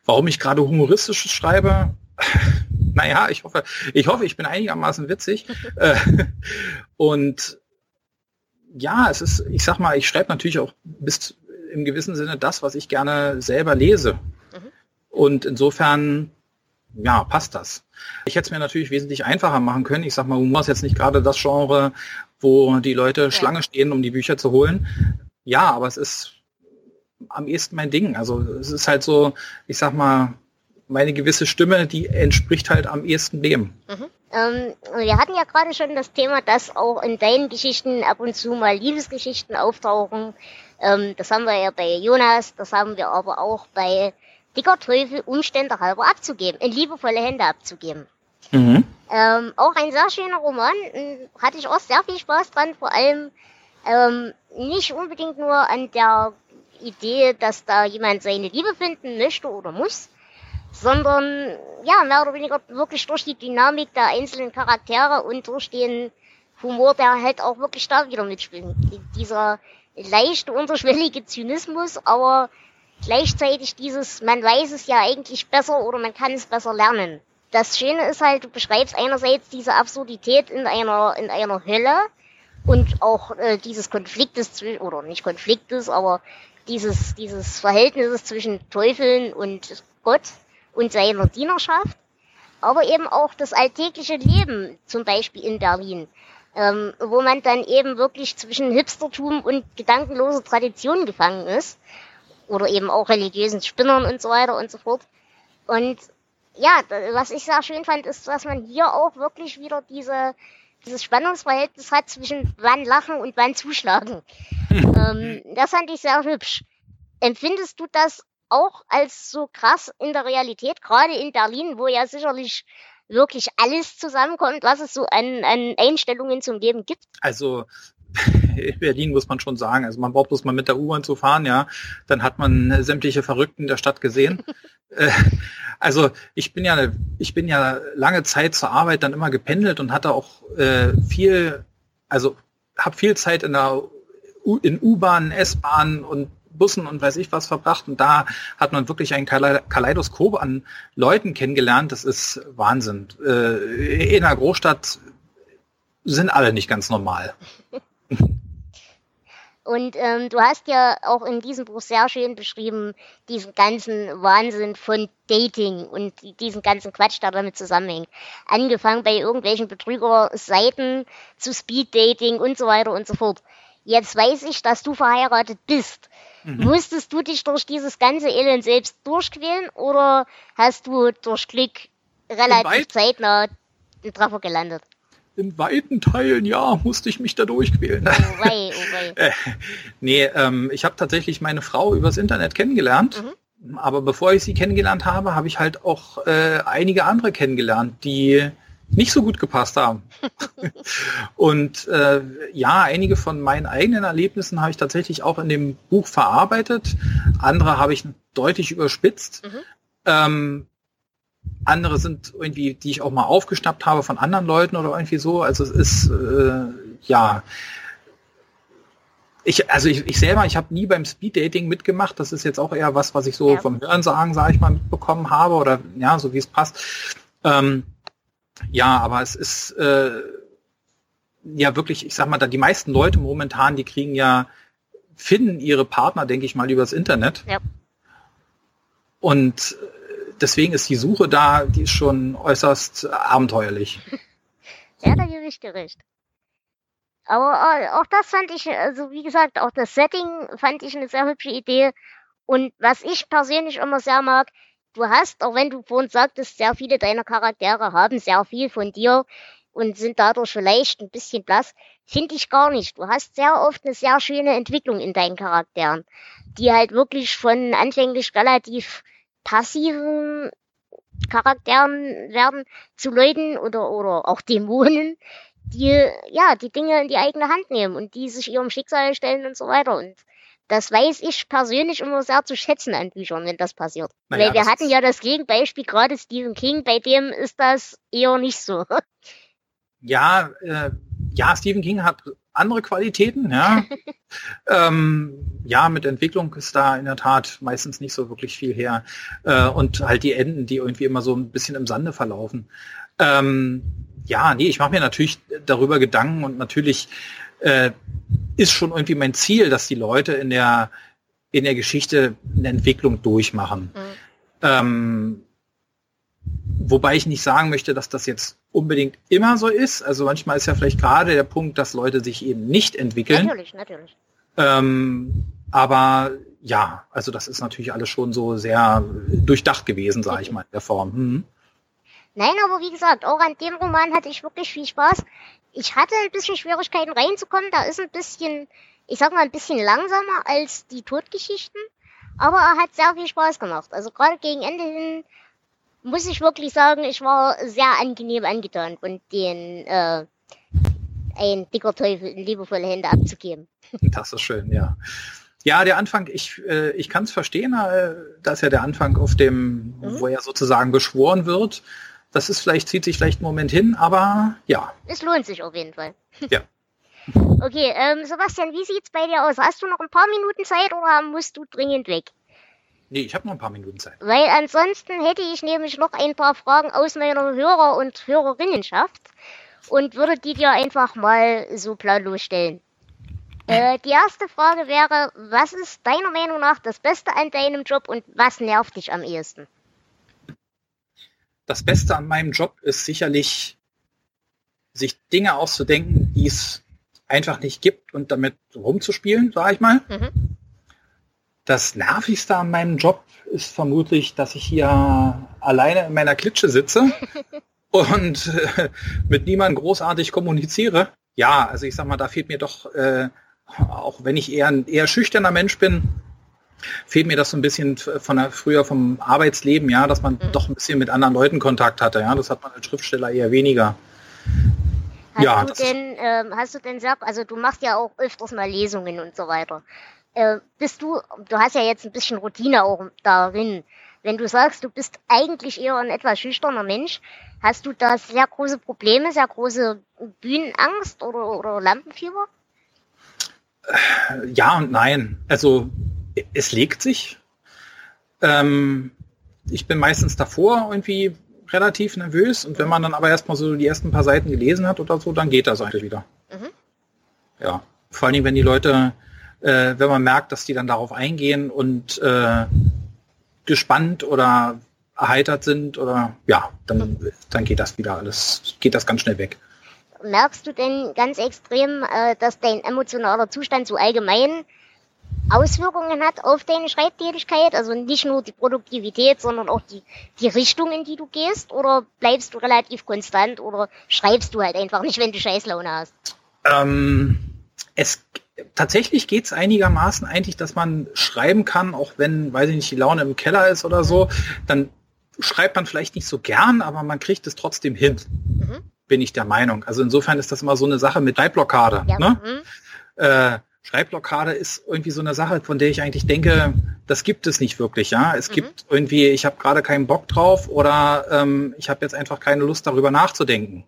Warum ich gerade humoristisch schreibe, (laughs) naja, ich hoffe, ich hoffe, ich bin einigermaßen witzig. (laughs) Äh, und ja, es ist, ich sag mal, ich schreibe natürlich auch bis im gewissen Sinne das, was ich gerne selber lese. Mhm. Und insofern, ja, passt das. Ich hätte es mir natürlich wesentlich einfacher machen können. Ich sag mal, Humor ist jetzt nicht gerade das Genre, wo die Leute ja. Schlange stehen, um die Bücher zu holen. Ja, aber es ist am ehesten mein Ding. Also es ist halt so, ich sag mal, meine gewisse Stimme, die entspricht halt am ehesten dem. Mhm. Ähm, wir hatten ja gerade schon das Thema, dass auch in deinen Geschichten ab und zu mal Liebesgeschichten auftauchen. Ähm, das haben wir ja bei Jonas, das haben wir aber auch bei Dicker Teufel Umstände halber abzugeben, in liebevolle Hände abzugeben. Mhm. Ähm, auch ein sehr schöner Roman, hatte ich auch sehr viel Spaß dran, vor allem ähm, nicht unbedingt nur an der Idee, dass da jemand seine Liebe finden möchte oder muss, sondern ja, mehr oder weniger wirklich durch die Dynamik der einzelnen Charaktere und durch den Humor, der halt auch wirklich da wieder mitspielt. Dieser leicht unterschwellige Zynismus, aber gleichzeitig dieses, man weiß es ja eigentlich besser oder man kann es besser lernen. Das Schöne ist halt, du beschreibst einerseits diese Absurdität in einer, in einer Hölle und auch äh, dieses Konfliktes, oder nicht Konfliktes, aber dieses, dieses Verhältnisses zwischen Teufeln und Gott und seiner Dienerschaft, aber eben auch das alltägliche Leben, zum Beispiel in Berlin ähm, wo man dann eben wirklich zwischen Hipstertum und gedankenloser Tradition gefangen ist. Oder eben auch religiösen Spinnern und so weiter und so fort. Und ja, was ich sehr schön fand, ist, dass man hier auch wirklich wieder diese, dieses Spannungsverhältnis hat zwischen wann lachen und wann zuschlagen. (laughs) ähm, das fand ich sehr hübsch. Empfindest du das auch als so krass in der Realität, gerade in Berlin, wo ja sicherlich wirklich alles zusammenkommt, was es so an, an Einstellungen zum Leben gibt? Also (laughs) in Berlin muss man schon sagen, also man braucht bloß mal mit der U-Bahn zu fahren, ja, dann hat man sämtliche Verrückten der Stadt gesehen. (laughs) Äh, also ich bin ja, ich bin ja lange Zeit zur Arbeit dann immer gependelt und hatte auch äh, viel, also habe viel Zeit in der U in U-Bahn, S-Bahn und Bussen und weiß ich was verbracht. Und da hat man wirklich ein Kaleidoskop an Leuten kennengelernt. Das ist Wahnsinn. Äh, in einer Großstadt sind alle nicht ganz normal. (laughs) Und ähm, du hast ja auch in diesem Buch sehr schön beschrieben, diesen ganzen Wahnsinn von Dating und diesen ganzen Quatsch, der damit zusammenhängt. Angefangen bei irgendwelchen Betrügerseiten zu Speed-Dating und so weiter und so fort. Jetzt weiß ich, dass du verheiratet bist. Mhm. Musstest du dich durch dieses ganze Elend selbst durchquälen oder hast du durch Glück relativ zeitnah den Treffer gelandet? in weiten Teilen, ja, musste ich mich da durchquälen. Oh wei, oh wei. (laughs) äh, nee, ähm, ich habe tatsächlich meine Frau übers Internet kennengelernt. Mhm. Aber bevor ich sie kennengelernt habe, habe ich halt auch äh, einige andere kennengelernt, die nicht so gut gepasst haben. (laughs) und äh, ja, einige von meinen eigenen Erlebnissen habe ich tatsächlich auch in dem Buch verarbeitet. Andere habe ich deutlich überspitzt. Mhm. Ähm, andere sind irgendwie, die ich auch mal aufgeschnappt habe von anderen Leuten oder irgendwie so. Also es ist äh, ja. Ich, also ich, ich selber, ich habe nie beim Speeddating mitgemacht. Das ist jetzt auch eher was, was ich so ja. vom Hörensagen, sage ich mal, mitbekommen habe oder ja, so wie es passt. Ähm, ja, aber es ist äh, ja wirklich, ich sag mal, da die meisten Leute momentan, die kriegen ja, finden ihre Partner, denke ich mal, übers Internet. Ja. Und deswegen ist die Suche da, die ist schon äußerst abenteuerlich. (laughs) ja, da gebe ich dir recht. Aber äh, auch das fand ich, also wie gesagt, auch das Setting fand ich eine sehr hübsche Idee. Und was ich persönlich immer sehr mag, du hast, auch wenn du vorhin sagtest, sehr viele deiner Charaktere haben sehr viel von dir und sind dadurch vielleicht ein bisschen blass, finde ich gar nicht. Du hast sehr oft eine sehr schöne Entwicklung in deinen Charakteren, die halt wirklich von anfänglich relativ passiven Charakteren werden zu Leuten oder, oder auch Dämonen, die, ja, die Dinge in die eigene Hand nehmen und die sich ihrem Schicksal stellen und so weiter. Und das weiß ich persönlich immer sehr zu schätzen an Büchern, wenn das passiert. Naja, Weil wir hatten ja das Gegenbeispiel, gerade Stephen King, bei dem ist das eher nicht so. (laughs) Ja, äh, ja, Stephen King hat andere Qualitäten, ja. (laughs) ähm, ja, mit Entwicklung ist da in der Tat meistens nicht so wirklich viel her. Äh, und halt die Enden, die irgendwie immer so ein bisschen im Sande verlaufen. Ähm, ja, nee, ich mache mir natürlich darüber Gedanken und natürlich äh, ist schon irgendwie mein Ziel, dass die Leute in der in der Geschichte eine Entwicklung durchmachen. Mhm. Ähm, wobei ich nicht sagen möchte, dass das jetzt unbedingt immer so ist. Also manchmal ist ja vielleicht gerade der Punkt, dass Leute sich eben nicht entwickeln. Natürlich, natürlich. Ähm, aber ja, also das ist natürlich alles schon so sehr durchdacht gewesen, sage ich mal, in der Form. Hm. Nein, aber wie gesagt, auch an dem Roman hatte ich wirklich viel Spaß. Ich hatte ein bisschen Schwierigkeiten reinzukommen. Da ist ein bisschen, ich sag mal, ein bisschen langsamer als die Todgeschichten. Aber er hat sehr viel Spaß gemacht. Also gerade gegen Ende hin muss ich wirklich sagen, ich war sehr angenehm angetan und den äh, ein dicker Teufel in liebevolle Hände abzugeben. (laughs) Das ist schön, ja. Ja, der Anfang, ich, äh, ich kann es verstehen, äh, dass ja der Anfang auf dem, mhm. wo er sozusagen beschworen wird. Das ist vielleicht, zieht sich vielleicht einen Moment hin, aber ja. Es lohnt sich auf jeden Fall. Ja. (laughs) Okay, ähm, Sebastian, wie sieht's bei dir aus? Hast du noch ein paar Minuten Zeit oder musst du dringend weg? Nee, ich habe noch ein paar Minuten Zeit. Weil ansonsten hätte ich nämlich noch ein paar Fragen aus meiner Hörer- und Hörerinnenschaft und würde die dir einfach mal so planlos stellen. (clears throat) Äh, die erste Frage wäre, was ist deiner Meinung nach das Beste an deinem Job und was nervt dich am ehesten? Das Beste an meinem Job ist sicherlich, sich Dinge auszudenken, die es einfach nicht gibt und damit rumzuspielen, sage ich mal. Mhm. Das Nervigste an meinem Job ist vermutlich, dass ich hier alleine in meiner Klitsche sitze (laughs) und äh, mit niemandem großartig kommuniziere. Ja, also ich sag mal, da fehlt mir doch, äh, auch wenn ich eher ein eher schüchterner Mensch bin, fehlt mir das so ein bisschen von der, früher vom Arbeitsleben, ja, dass man mhm. doch ein bisschen mit anderen Leuten Kontakt hatte. Ja, das hat man als Schriftsteller eher weniger. Hast ja, du denn, ähm, hast du denn gesagt, also du machst ja auch öfters mal Lesungen und so weiter äh, bist du, du hast ja jetzt ein bisschen Routine auch darin. Wenn du sagst, du bist eigentlich eher ein etwas schüchterner Mensch, hast du da sehr große Probleme, sehr große Bühnenangst oder, oder Lampenfieber? Ja und nein. Also es legt sich. Ähm, ich bin meistens davor irgendwie relativ nervös und wenn man dann aber erstmal so die ersten paar Seiten gelesen hat oder so, dann geht das eigentlich wieder. Mhm. Ja. Vor allem, wenn die Leute äh, wenn man merkt, dass die dann darauf eingehen und äh, gespannt oder erheitert sind oder ja, dann, dann geht das wieder alles, geht das ganz schnell weg. Merkst du denn ganz extrem, äh, dass dein emotionaler Zustand so allgemein Auswirkungen hat auf deine Schreibtätigkeit? Also nicht nur die Produktivität, sondern auch die, die Richtung, in die du gehst? Oder bleibst du relativ konstant oder schreibst du halt einfach nicht, wenn du Scheißlaune hast? Ähm, es tatsächlich geht es einigermaßen eigentlich, dass man schreiben kann, auch wenn, weiß ich nicht, die Laune im Keller ist oder so, dann schreibt man vielleicht nicht so gern, aber man kriegt es trotzdem hin. Mhm. Bin ich der Meinung. Also insofern ist das immer so eine Sache mit Schreibblockade. Ja. Ne? Mhm. Äh, Schreibblockade ist irgendwie so eine Sache, von der ich eigentlich denke, das gibt es nicht wirklich. Ja, es mhm. gibt irgendwie, ich habe gerade keinen Bock drauf oder ähm, ich habe jetzt einfach keine Lust darüber nachzudenken.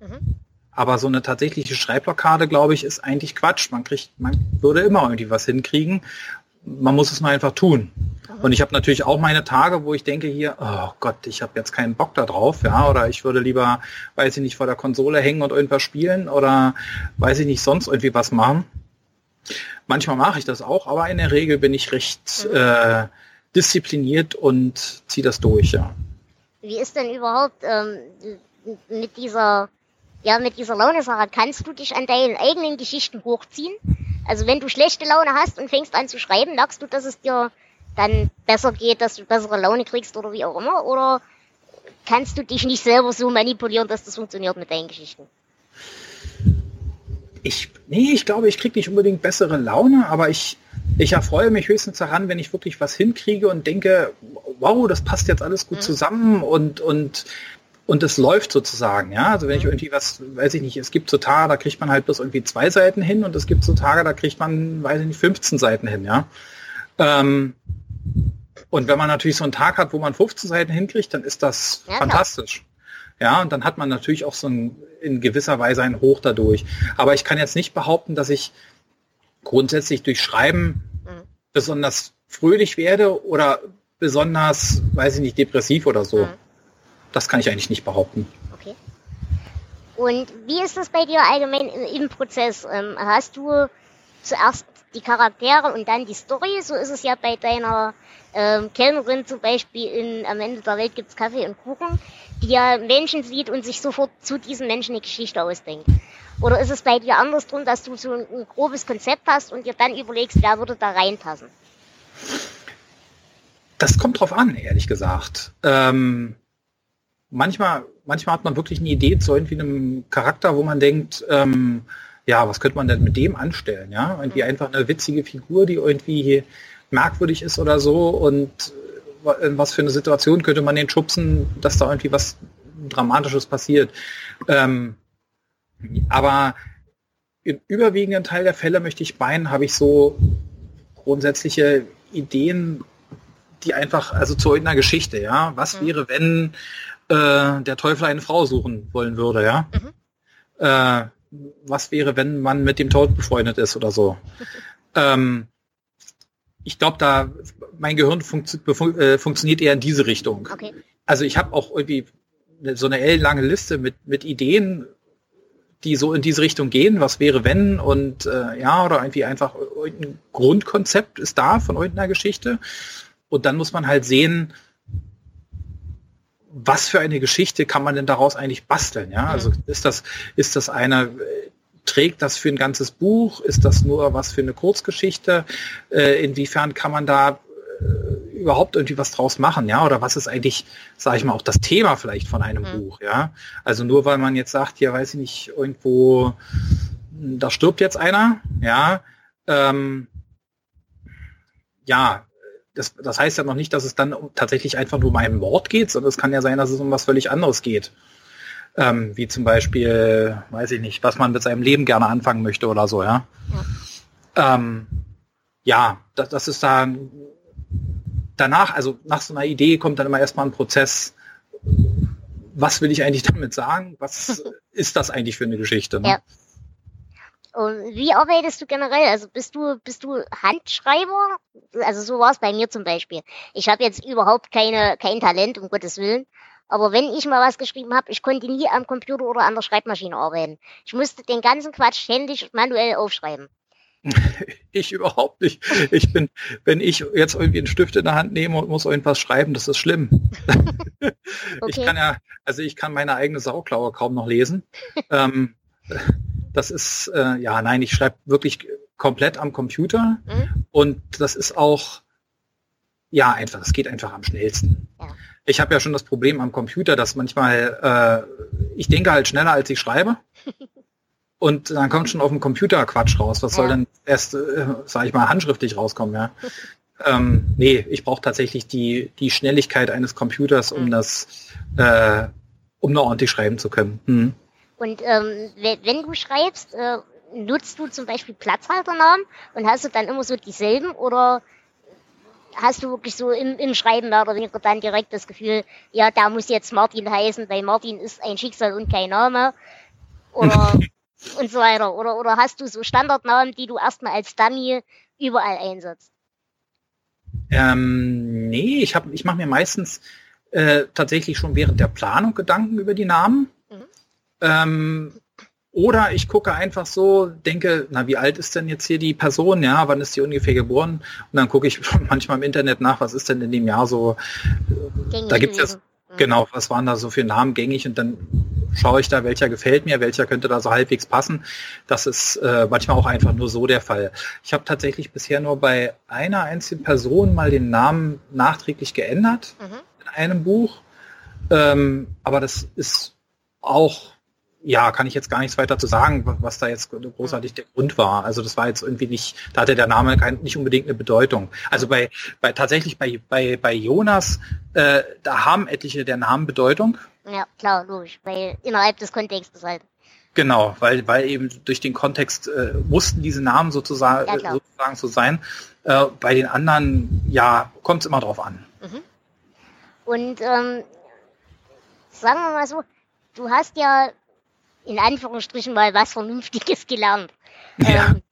Mhm. Aber so eine tatsächliche Schreibblockade, glaube ich, ist eigentlich Quatsch. Man kriegt, man würde immer irgendwie was hinkriegen. Man muss es nur einfach tun. Und ich habe natürlich auch meine Tage, wo ich denke hier, oh Gott, ich habe jetzt keinen Bock da drauf, ja, oder ich würde lieber, weiß ich nicht, vor der Konsole hängen und irgendwas spielen oder weiß ich nicht, sonst irgendwie was machen. Manchmal mache ich das auch, aber in der Regel bin ich recht äh, diszipliniert und ziehe das durch, ja. Wie ist denn überhaupt ähm, mit dieser ja, mit dieser Laune-Sache kannst du dich an deinen eigenen Geschichten hochziehen. Also wenn du schlechte Laune hast und fängst an zu schreiben, merkst du, dass es dir dann besser geht, dass du bessere Laune kriegst oder wie auch immer? Oder kannst du dich nicht selber so manipulieren, dass das funktioniert mit deinen Geschichten? Ich, nee, ich glaube, ich kriege nicht unbedingt bessere Laune, aber ich, ich erfreue mich höchstens daran, wenn ich wirklich was hinkriege und denke, wow, das passt jetzt alles gut mhm. zusammen und, und und es läuft sozusagen, ja. Also wenn ich mhm. irgendwie was, weiß ich nicht, es gibt so Tage, da kriegt man halt bloß irgendwie zwei Seiten hin und es gibt so Tage, da kriegt man, weiß ich nicht, 15 Seiten hin, ja. Ähm, und wenn man natürlich so einen Tag hat, wo man 15 Seiten hinkriegt, dann ist das ja, fantastisch. Ja, und dann hat man natürlich auch so ein, in gewisser Weise ein Hoch dadurch. Aber ich kann jetzt nicht behaupten, dass ich grundsätzlich durch Schreiben mhm. besonders fröhlich werde oder besonders, weiß ich nicht, depressiv oder so. Mhm. Das kann ich eigentlich nicht behaupten. Okay. Und wie ist das bei dir allgemein im Prozess? Ähm, hast du zuerst die Charaktere und dann die Story? So ist es ja bei deiner ähm, Kellnerin zum Beispiel in Am Ende der Welt gibt's Kaffee und Kuchen, die ja Menschen sieht und sich sofort zu diesen Menschen eine Geschichte ausdenkt. Oder ist es bei dir andersrum, dass du so ein, ein grobes Konzept hast und dir dann überlegst, wer würde da reinpassen? Das kommt drauf an, ehrlich gesagt. Ähm, manchmal, manchmal hat man wirklich eine Idee zu irgendwie einem Charakter, wo man denkt, ähm, ja, was könnte man denn mit dem anstellen? Ja, irgendwie mhm. einfach eine witzige Figur, die irgendwie merkwürdig ist oder so und äh, was für eine Situation könnte man den schubsen, dass da irgendwie was Dramatisches passiert. Ähm, aber im überwiegenden Teil der Fälle möchte ich meinen, habe ich so grundsätzliche Ideen, die einfach, also zu irgendeiner Geschichte, ja. Was mhm. wäre, wenn äh, der Teufel eine Frau suchen wollen würde, ja. Mhm. Äh, was wäre, wenn man mit dem Tod befreundet ist oder so. (laughs) ähm, ich glaube, da mein Gehirn funktio äh, funktioniert eher in diese Richtung. Okay. Also ich habe auch irgendwie so eine ellenlange Liste mit, mit Ideen, die so in diese Richtung gehen. Was wäre, wenn? Und äh, ja, oder irgendwie einfach ein Grundkonzept ist da von irgendeiner Geschichte. Und dann muss man halt sehen, was für eine Geschichte kann man denn daraus eigentlich basteln? Ja, also ist das, ist das eine, trägt das für ein ganzes Buch? Ist das nur was für eine Kurzgeschichte? Äh, inwiefern kann man da äh, überhaupt irgendwie was draus machen? Ja, oder was ist eigentlich, sage ich mal, auch das Thema vielleicht von einem mhm. Buch? Ja, also nur weil man jetzt sagt, ja, weiß ich nicht, irgendwo, da stirbt jetzt einer, ja, ähm, ja, das, das heißt ja noch nicht, dass es dann tatsächlich einfach nur um einen Mord geht, sondern es kann ja sein, dass es um was völlig anderes geht. Ähm, wie zum Beispiel, weiß ich nicht, was man mit seinem Leben gerne anfangen möchte oder so, ja. Ja, ähm, ja das, das ist dann danach, also nach so einer Idee kommt dann immer erstmal ein Prozess, was will ich eigentlich damit sagen? Was (laughs) ist das eigentlich für eine Geschichte? Ne? Ja. Und wie arbeitest du generell? Also bist du bist du Handschreiber? Also so war es bei mir zum Beispiel. Ich habe jetzt überhaupt keine kein Talent um Gottes willen. Aber wenn ich mal was geschrieben habe, ich konnte nie am Computer oder an der Schreibmaschine arbeiten. Ich musste den ganzen Quatsch händisch manuell aufschreiben. (laughs) Ich überhaupt nicht. Ich bin, wenn ich jetzt irgendwie einen Stift in der Hand nehme und muss irgendwas schreiben, das ist schlimm. (laughs) okay. Ich kann ja, also ich kann meine eigene Sauklaue kaum noch lesen. ähm, das ist, äh, ja, nein, ich schreibe wirklich komplett am Computer mhm. und das ist auch, ja, einfach, es geht einfach am schnellsten. Ja. Ich habe ja schon das Problem am Computer, dass manchmal, äh, ich denke halt schneller, als ich schreibe. (laughs) und dann kommt schon auf dem Computer Quatsch raus. Was ja. soll denn erst, äh, sage ich mal, handschriftlich rauskommen, ja? (laughs) ähm, nee, ich brauche tatsächlich die, die Schnelligkeit eines Computers, um mhm. das, äh, um noch ordentlich schreiben zu können. Mhm. Und ähm, wenn du schreibst, äh, nutzt du zum Beispiel Platzhalternamen und hast du dann immer so dieselben oder hast du wirklich so im, im Schreiben mehr oder weniger dann direkt das Gefühl, ja, da muss jetzt Martin heißen, weil Martin ist ein Schicksal und kein Name oder (laughs) und so weiter. Oder, oder hast du so Standardnamen, die du erstmal als Dummy überall einsetzt? Ähm, nee, ich, hab, ich mache mir meistens äh, tatsächlich schon während der Planung Gedanken über die Namen. Mhm. Ähm, oder ich gucke einfach so, denke, na, wie alt ist denn jetzt hier die Person? Ja, wann ist die ungefähr geboren? Und dann gucke ich (laughs) manchmal im Internet nach, was ist denn in dem Jahr so. Gängig da gibt es ja, mhm. genau, was waren da so für Namen gängig? Und dann schaue ich da, welcher gefällt mir, welcher könnte da so halbwegs passen. Das ist äh, manchmal auch einfach nur so der Fall. Ich habe tatsächlich bisher nur bei einer einzigen Person mal den Namen nachträglich geändert mhm. in einem Buch. Ähm, aber das ist auch ja, kann ich jetzt gar nichts weiter zu sagen, was da jetzt großartig der Grund war. Also das war jetzt irgendwie nicht, da hatte der Name kein, nicht unbedingt eine Bedeutung. Also bei, bei tatsächlich bei, bei, bei Jonas, äh, da haben etliche der Namen Bedeutung. Ja, klar, logisch, weil innerhalb des Kontextes halt. Genau, weil, weil eben durch den Kontext äh, mussten diese Namen sozusagen, ja, sozusagen so sein. Äh, bei den anderen, ja, kommt es immer drauf an. Mhm. Und ähm, sagen wir mal so, du hast ja in Anführungsstrichen mal was Vernünftiges gelernt. Ja. Ähm,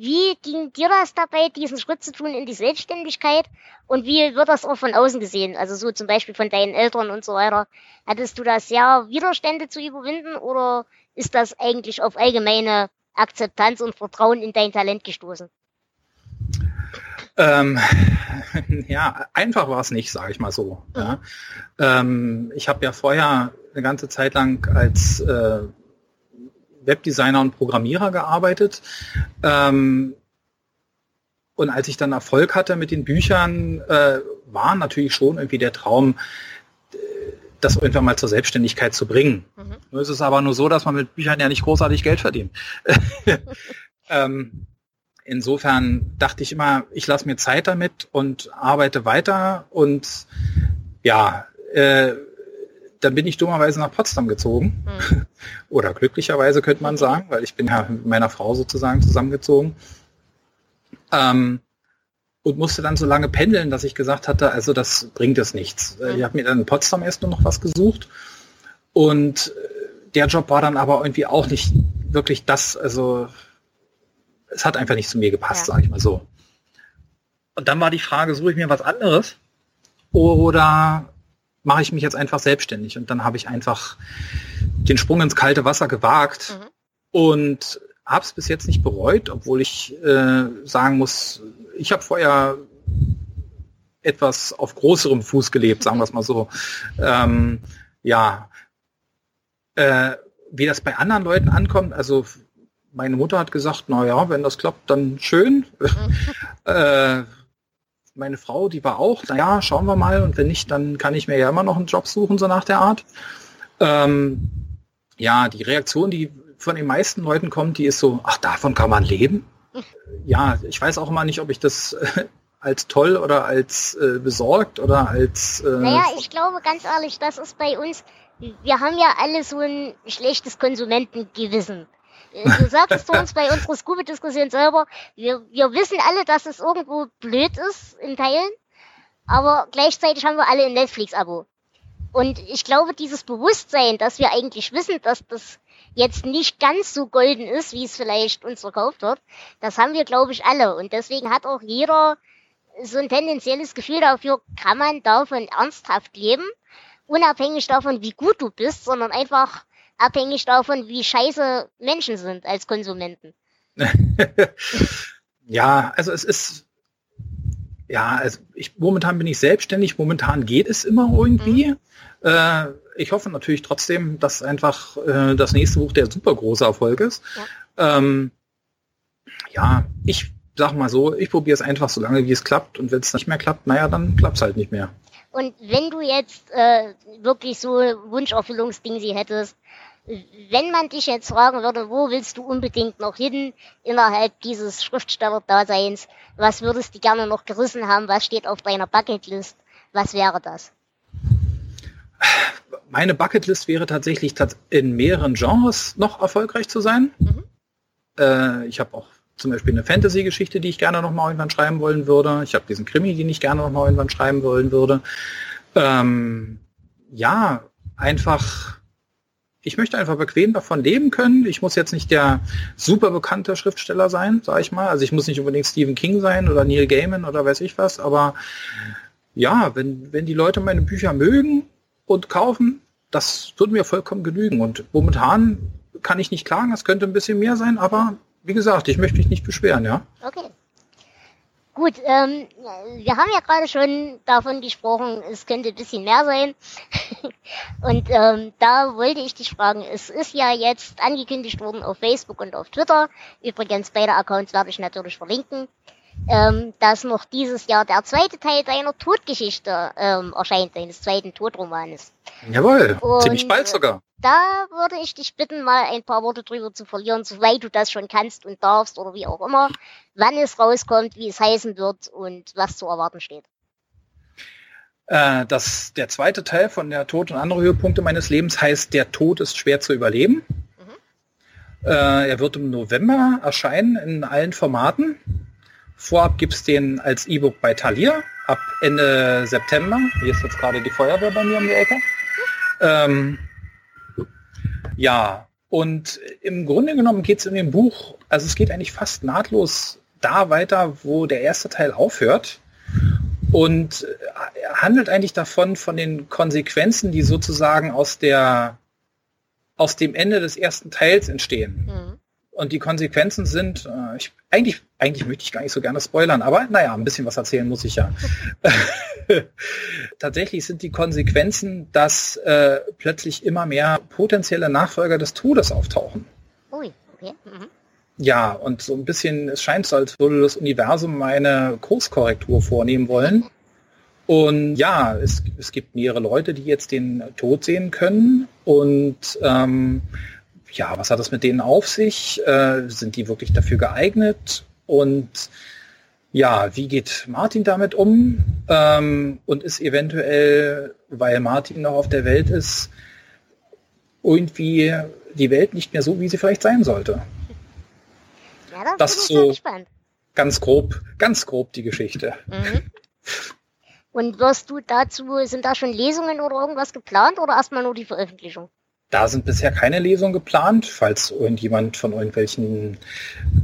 wie ging dir das dabei, diesen Schritt zu tun in die Selbstständigkeit? Und wie wird das auch von außen gesehen? Also so zum Beispiel von deinen Eltern und so weiter. Hattest du da sehr Widerstände zu überwinden oder ist das eigentlich auf allgemeine Akzeptanz und Vertrauen in dein Talent gestoßen? Ähm, (laughs) ja, einfach war es nicht, sage ich mal so. Mhm. Ja. Ähm, ich habe ja vorher eine ganze Zeit lang als äh, Webdesigner und Programmierer gearbeitet. Ähm, und als ich dann Erfolg hatte mit den Büchern, äh, war natürlich schon irgendwie der Traum, das irgendwann mal zur Selbstständigkeit zu bringen. Mhm. Nur ist es aber nur so, dass man mit Büchern ja nicht großartig Geld verdient. (laughs) (laughs) ähm, insofern dachte ich immer, ich lasse mir Zeit damit und arbeite weiter und ja, äh, dann bin ich dummerweise nach Potsdam gezogen. Mhm. (laughs) Oder glücklicherweise könnte man sagen, weil ich bin ja mit meiner Frau sozusagen zusammengezogen. Ähm, und musste dann so lange pendeln, dass ich gesagt hatte, also das bringt es nichts. Mhm. Ich habe mir dann in Potsdam erst nur noch was gesucht. Und äh, der Job war dann aber irgendwie auch nicht wirklich das, also es hat einfach nicht zu mir gepasst, ja. sage ich mal so. Und dann war die Frage, suche ich mir was anderes oder mache ich mich jetzt einfach selbstständig? Und dann habe ich einfach den Sprung ins kalte Wasser gewagt mhm. und habe es bis jetzt nicht bereut, obwohl ich äh, sagen muss, ich habe vorher etwas auf größerem Fuß gelebt, sagen wir es mal so. (laughs) Ähm, ja, äh, wie das bei anderen Leuten ankommt, also meine Mutter hat gesagt, na ja, wenn das klappt, dann schön. (laughs) äh, meine Frau, die war auch, na ja, schauen wir mal. Und wenn nicht, dann kann ich mir ja immer noch einen Job suchen, so nach der Art. Ähm, ja, die Reaktion, die von den meisten Leuten kommt, die ist so, ach, davon kann man leben. (laughs) Ja, ich weiß auch immer nicht, ob ich das äh, als toll oder als äh, besorgt oder als... Äh, naja, ich glaube ganz ehrlich, das ist bei uns, wir haben ja alle so ein schlechtes Konsumentengewissen. Du sagst es zu uns bei unserer Scooby-Diskussion selber, wir, wir wissen alle, dass es irgendwo blöd ist in Teilen, aber gleichzeitig haben wir alle ein Netflix-Abo. Und ich glaube, dieses Bewusstsein, dass wir eigentlich wissen, dass das jetzt nicht ganz so golden ist, wie es vielleicht uns verkauft wird, das haben wir, glaube ich, alle. Und deswegen hat auch jeder so ein tendenzielles Gefühl dafür, kann man davon ernsthaft leben, unabhängig davon, wie gut du bist, sondern einfach abhängig davon, wie scheiße Menschen sind als Konsumenten. (laughs) ja, also es ist, ja, also ich, momentan bin ich selbstständig, momentan geht es immer irgendwie. Mhm. Äh, ich hoffe natürlich trotzdem, dass einfach äh, das nächste Buch der super große Erfolg ist. Ja, ähm, ja ich sag mal so, ich probiere es einfach so lange, wie es klappt. Und wenn es nicht mehr klappt, naja, dann klappt es halt nicht mehr. Und wenn du jetzt äh, wirklich so Wunscherfüllungsding sie hättest, wenn man dich jetzt fragen würde, wo willst du unbedingt noch hin innerhalb dieses Schriftsteller-Daseins, was würdest du gerne noch gerissen haben, was steht auf deiner Bucketlist, was wäre das? Meine Bucketlist wäre tatsächlich in mehreren Genres noch erfolgreich zu sein. Mhm. Äh, ich habe auch zum Beispiel eine Fantasy-Geschichte, die ich gerne noch mal irgendwann schreiben wollen würde. Ich habe diesen Krimi, den ich gerne noch mal irgendwann schreiben wollen würde. Ähm, ja, einfach, ich möchte einfach bequem davon leben können. Ich muss jetzt nicht der super bekannte Schriftsteller sein, sage ich mal. Also ich muss nicht unbedingt Stephen King sein oder Neil Gaiman oder weiß ich was. Aber ja, wenn, wenn die Leute meine Bücher mögen und kaufen, das würde mir vollkommen genügen. Und momentan kann ich nicht klagen, es könnte ein bisschen mehr sein, aber wie gesagt, ich möchte mich nicht beschweren, ja. Okay. Gut, ähm, wir haben ja gerade schon davon gesprochen, es könnte ein bisschen mehr sein. (laughs) und ähm, da wollte ich dich fragen, es ist ja jetzt angekündigt worden auf Facebook und auf Twitter. Übrigens, beide Accounts werde ich natürlich verlinken ähm, dass noch dieses Jahr der zweite Teil deiner Todgeschichte ähm, erscheint, deines zweiten Todromanes. Jawohl, Und ziemlich bald sogar. Da würde ich dich bitten, mal ein paar Worte drüber zu verlieren, soweit du das schon kannst und darfst oder wie auch immer, wann es rauskommt, wie es heißen wird und was zu erwarten steht. Äh, das, der zweite Teil von der Tod und andere Höhepunkte meines Lebens heißt Der Tod ist schwer zu überleben. Mhm. Äh, er wird im November erscheinen in allen Formaten. Vorab gibt es den als E-Book bei Thalia ab Ende September. Hier ist jetzt gerade die Feuerwehr bei mir um die Ecke. Ähm, ja, und im Grunde genommen geht es in dem Buch, also es geht eigentlich fast nahtlos da weiter, wo der erste Teil aufhört und handelt eigentlich davon, von den Konsequenzen, die sozusagen aus der aus dem Ende des ersten Teils entstehen. Mhm. Und die Konsequenzen sind, äh, ich, eigentlich, eigentlich möchte ich gar nicht so gerne spoilern, aber naja, ein bisschen was erzählen muss ich ja. (laughs) Tatsächlich sind die Konsequenzen, dass äh, plötzlich immer mehr potenzielle Nachfolger des Todes auftauchen. Ui, okay. Mhm. Ja, und so ein bisschen, es scheint so, als würde das Universum eine Kurskorrektur vornehmen wollen. Und ja, es, es gibt mehrere Leute, die jetzt den Tod sehen können. Und ähm, ja, was hat das mit denen auf sich? Äh, sind die wirklich dafür geeignet? Und ja, wie geht Martin damit um? Ähm, und ist eventuell, weil Martin noch auf der Welt ist, irgendwie die Welt nicht mehr so, wie sie vielleicht sein sollte? Ja, das, das ist so ganz grob, ganz grob die Geschichte. Mhm. Und wirst du dazu, sind da schon Lesungen oder irgendwas geplant oder erstmal nur die Veröffentlichung? Da sind bisher keine Lesungen geplant. Falls irgendjemand von irgendwelchen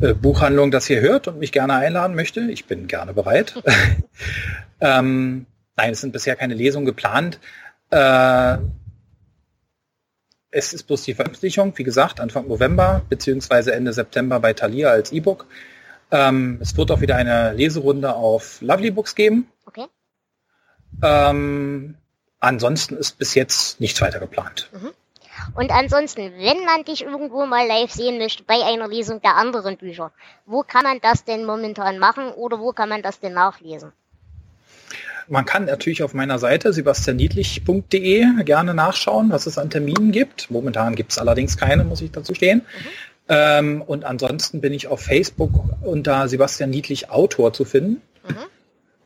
äh, Buchhandlungen das hier hört und mich gerne einladen möchte, ich bin gerne bereit. (laughs) ähm, nein, es sind bisher keine Lesungen geplant. Äh, es ist bloß die Veröffentlichung, wie gesagt, Anfang November beziehungsweise Ende September bei Thalia als E-Book. Ähm, es wird auch wieder eine Leserunde auf Lovely Books geben. Okay. Ähm, ansonsten ist bis jetzt nichts weiter geplant. Mhm. Und ansonsten, wenn man dich irgendwo mal live sehen möchte bei einer Lesung der anderen Bücher, wo kann man das denn momentan machen oder wo kann man das denn nachlesen? Man kann natürlich auf meiner Seite sebastianniedlich.de gerne nachschauen, was es an Terminen gibt. Momentan gibt es allerdings keine, muss ich dazu stehen. Mhm. Ähm, und ansonsten bin ich auf Facebook unter Sebastian Niedlich Autor zu finden. Mhm.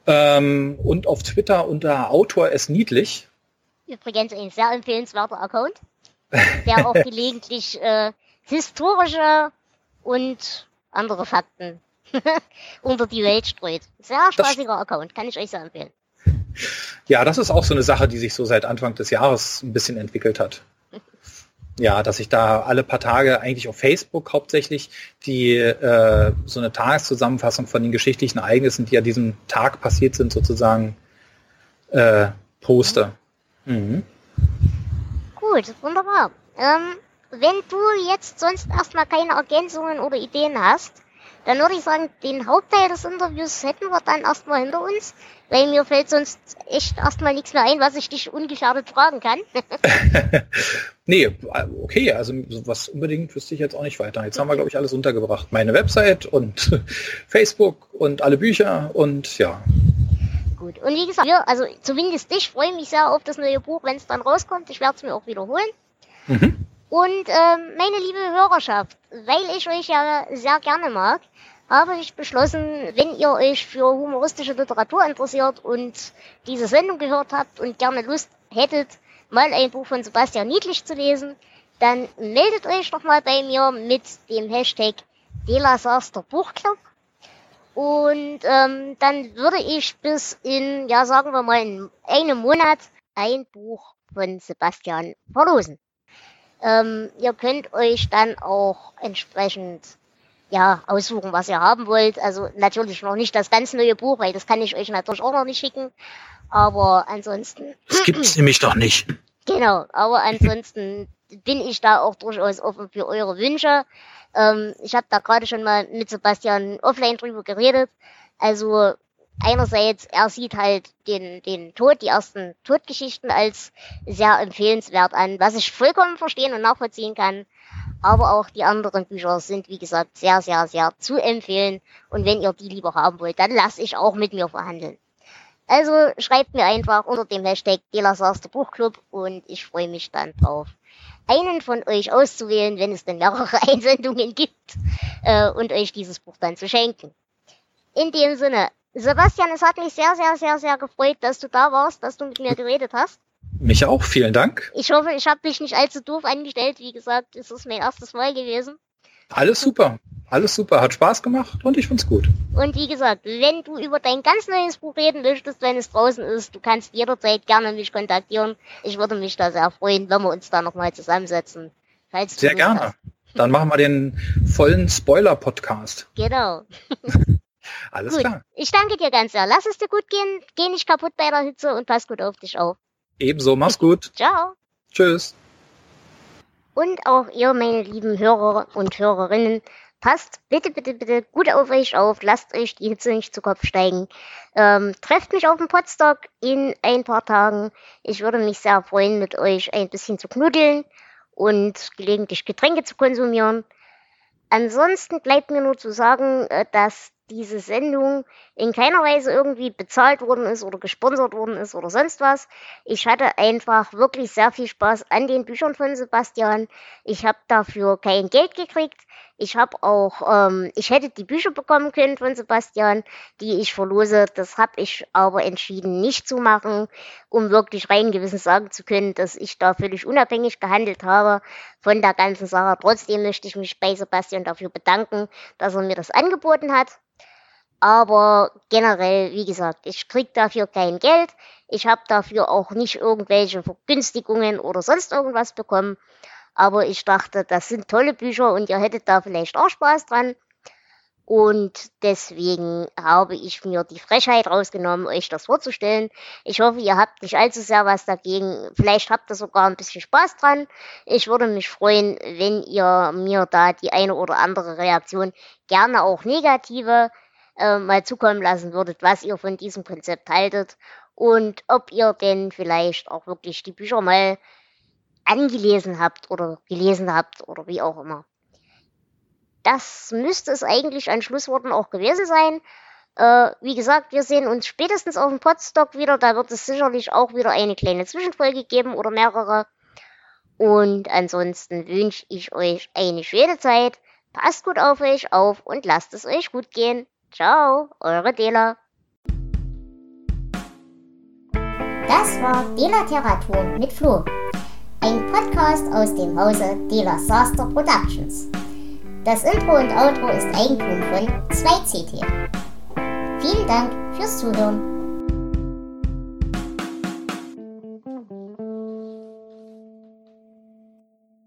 Ähm, und auf Twitter unter Autor es niedlich. Übrigens ein sehr empfehlenswerter Account der auch (laughs) gelegentlich äh, historische und andere Fakten (laughs) unter die Welt streut. Sehr spaßiger das, Account, kann ich euch sehr empfehlen. Ja, das ist auch so eine Sache, die sich so seit Anfang des Jahres ein bisschen entwickelt hat. (laughs) Ja, dass ich da alle paar Tage eigentlich auf Facebook hauptsächlich die äh, so eine Tageszusammenfassung von den geschichtlichen Ereignissen, die an diesem Tag passiert sind, sozusagen äh, poste. Mhm. Gut, wunderbar. Ähm, wenn du jetzt sonst erstmal keine Ergänzungen oder Ideen hast, dann würde ich sagen, den Hauptteil des Interviews hätten wir dann erstmal hinter uns, weil mir fällt sonst echt erstmal nichts mehr ein, was ich dich ungefährdet fragen kann. (laughs) nee, okay, also was unbedingt wüsste ich jetzt auch nicht weiter. Jetzt haben wir, glaube ich, alles untergebracht. Meine Website und (laughs) Facebook und alle Bücher und ja. Gut, und wie gesagt, wir, also zumindest ich freue mich sehr auf das neue Buch, wenn es dann rauskommt. Ich werde es mir auch wiederholen. Mhm. Und ähm, meine liebe Hörerschaft, weil ich euch ja sehr gerne mag, habe ich beschlossen, wenn ihr euch für humoristische Literatur interessiert und diese Sendung gehört habt und gerne Lust hättet, mal ein Buch von Sebastian Niedlich zu lesen, dann meldet euch doch mal bei mir mit dem Hashtag Delasaster Buchclub. Und ähm, dann würde ich bis in, ja sagen wir mal, in einem Monat ein Buch von Sebastian verlosen. Ähm, ihr könnt euch dann auch entsprechend ja, aussuchen, was ihr haben wollt. Also natürlich noch nicht das ganz neue Buch, weil das kann ich euch natürlich auch noch nicht schicken. Aber ansonsten. Das gibt's nämlich doch nicht. Genau, aber ansonsten bin ich da auch durchaus offen für eure Wünsche. Ähm, ich habe da gerade schon mal mit Sebastian offline drüber geredet. Also einerseits, er sieht halt den, den Tod, die ersten Todgeschichten als sehr empfehlenswert an, was ich vollkommen verstehen und nachvollziehen kann. Aber auch die anderen Bücher sind, wie gesagt, sehr, sehr, sehr zu empfehlen. Und wenn ihr die lieber haben wollt, dann lasst ich auch mit mir verhandeln. Also schreibt mir einfach unter dem Hashtag Delasaster Buchclub und ich freue mich dann drauf, einen von euch auszuwählen, wenn es denn mehrere (laughs) Einsendungen gibt, äh, und euch dieses Buch dann zu schenken. In dem Sinne, Sebastian, es hat mich sehr, sehr, sehr, sehr gefreut, dass du da warst, dass du mit mir geredet hast. Mich auch, vielen Dank. Ich hoffe, ich habe dich nicht allzu doof angestellt. Wie gesagt, es ist mein erstes Mal gewesen. Alles super, alles super, hat Spaß gemacht und ich find's gut. Und wie gesagt, wenn du über dein ganz neues Buch reden möchtest, wenn es draußen ist, du kannst jederzeit gerne mich kontaktieren. Ich würde mich da sehr freuen, wenn wir uns da nochmal zusammensetzen. Falls sehr gerne. Hast. Dann machen wir den vollen Spoiler-Podcast. Genau. (laughs) Alles gut. klar. Ich danke dir ganz sehr. Lass es dir gut gehen, geh nicht kaputt bei der Hitze und pass gut auf dich auf. Ebenso, mach's gut. (laughs) Ciao. Tschüss. Und auch ihr, meine lieben Hörer und Hörerinnen, passt bitte, bitte, bitte gut auf euch auf, lasst euch die Hitze nicht zu Kopf steigen. Ähm, trefft mich auf dem Podstock in ein paar Tagen. Ich würde mich sehr freuen, mit euch ein bisschen zu knuddeln und gelegentlich Getränke zu konsumieren. Ansonsten bleibt mir nur zu sagen, äh, dass diese Sendung in keiner Weise irgendwie bezahlt worden ist oder gesponsert worden ist oder sonst was. Ich hatte einfach wirklich sehr viel Spaß an den Büchern von Sebastian. Ich habe dafür kein Geld gekriegt. Ich habe auch, ähm, ich hätte die Bücher bekommen können von Sebastian, die ich verlose. Das habe ich aber entschieden nicht zu machen, um wirklich rein gewissen sagen zu können, dass ich da völlig unabhängig gehandelt habe von der ganzen Sache. Trotzdem möchte ich mich bei Sebastian dafür bedanken, dass er mir das angeboten hat. Aber generell, wie gesagt, ich krieg dafür kein Geld. Ich habe dafür auch nicht irgendwelche Vergünstigungen oder sonst irgendwas bekommen. Aber ich dachte, das sind tolle Bücher und ihr hättet da vielleicht auch Spaß dran. Und deswegen habe ich mir die Frechheit rausgenommen, euch das vorzustellen. Ich hoffe, ihr habt nicht allzu sehr was dagegen. Vielleicht habt ihr sogar ein bisschen Spaß dran. Ich würde mich freuen, wenn ihr mir da die eine oder andere Reaktion, gerne auch negative, äh, mal zukommen lassen würdet, was ihr von diesem Konzept haltet und ob ihr denn vielleicht auch wirklich die Bücher mal angelesen habt oder gelesen habt oder wie auch immer. Das müsste es eigentlich an Schlussworten auch gewesen sein. Äh, wie gesagt, wir sehen uns spätestens auf dem Podstock wieder. Da wird es sicherlich auch wieder eine kleine Zwischenfolge geben oder mehrere. Und ansonsten wünsche ich euch eine schöne Zeit. Passt gut auf euch auf und lasst es euch gut gehen. Ciao, eure Dela. Das war Dela Literatur mit Flo. Ein Podcast aus dem Hause Dela Saster Productions. Das Intro und Outro ist Eigentum von 2CT. Vielen Dank fürs Zuhören.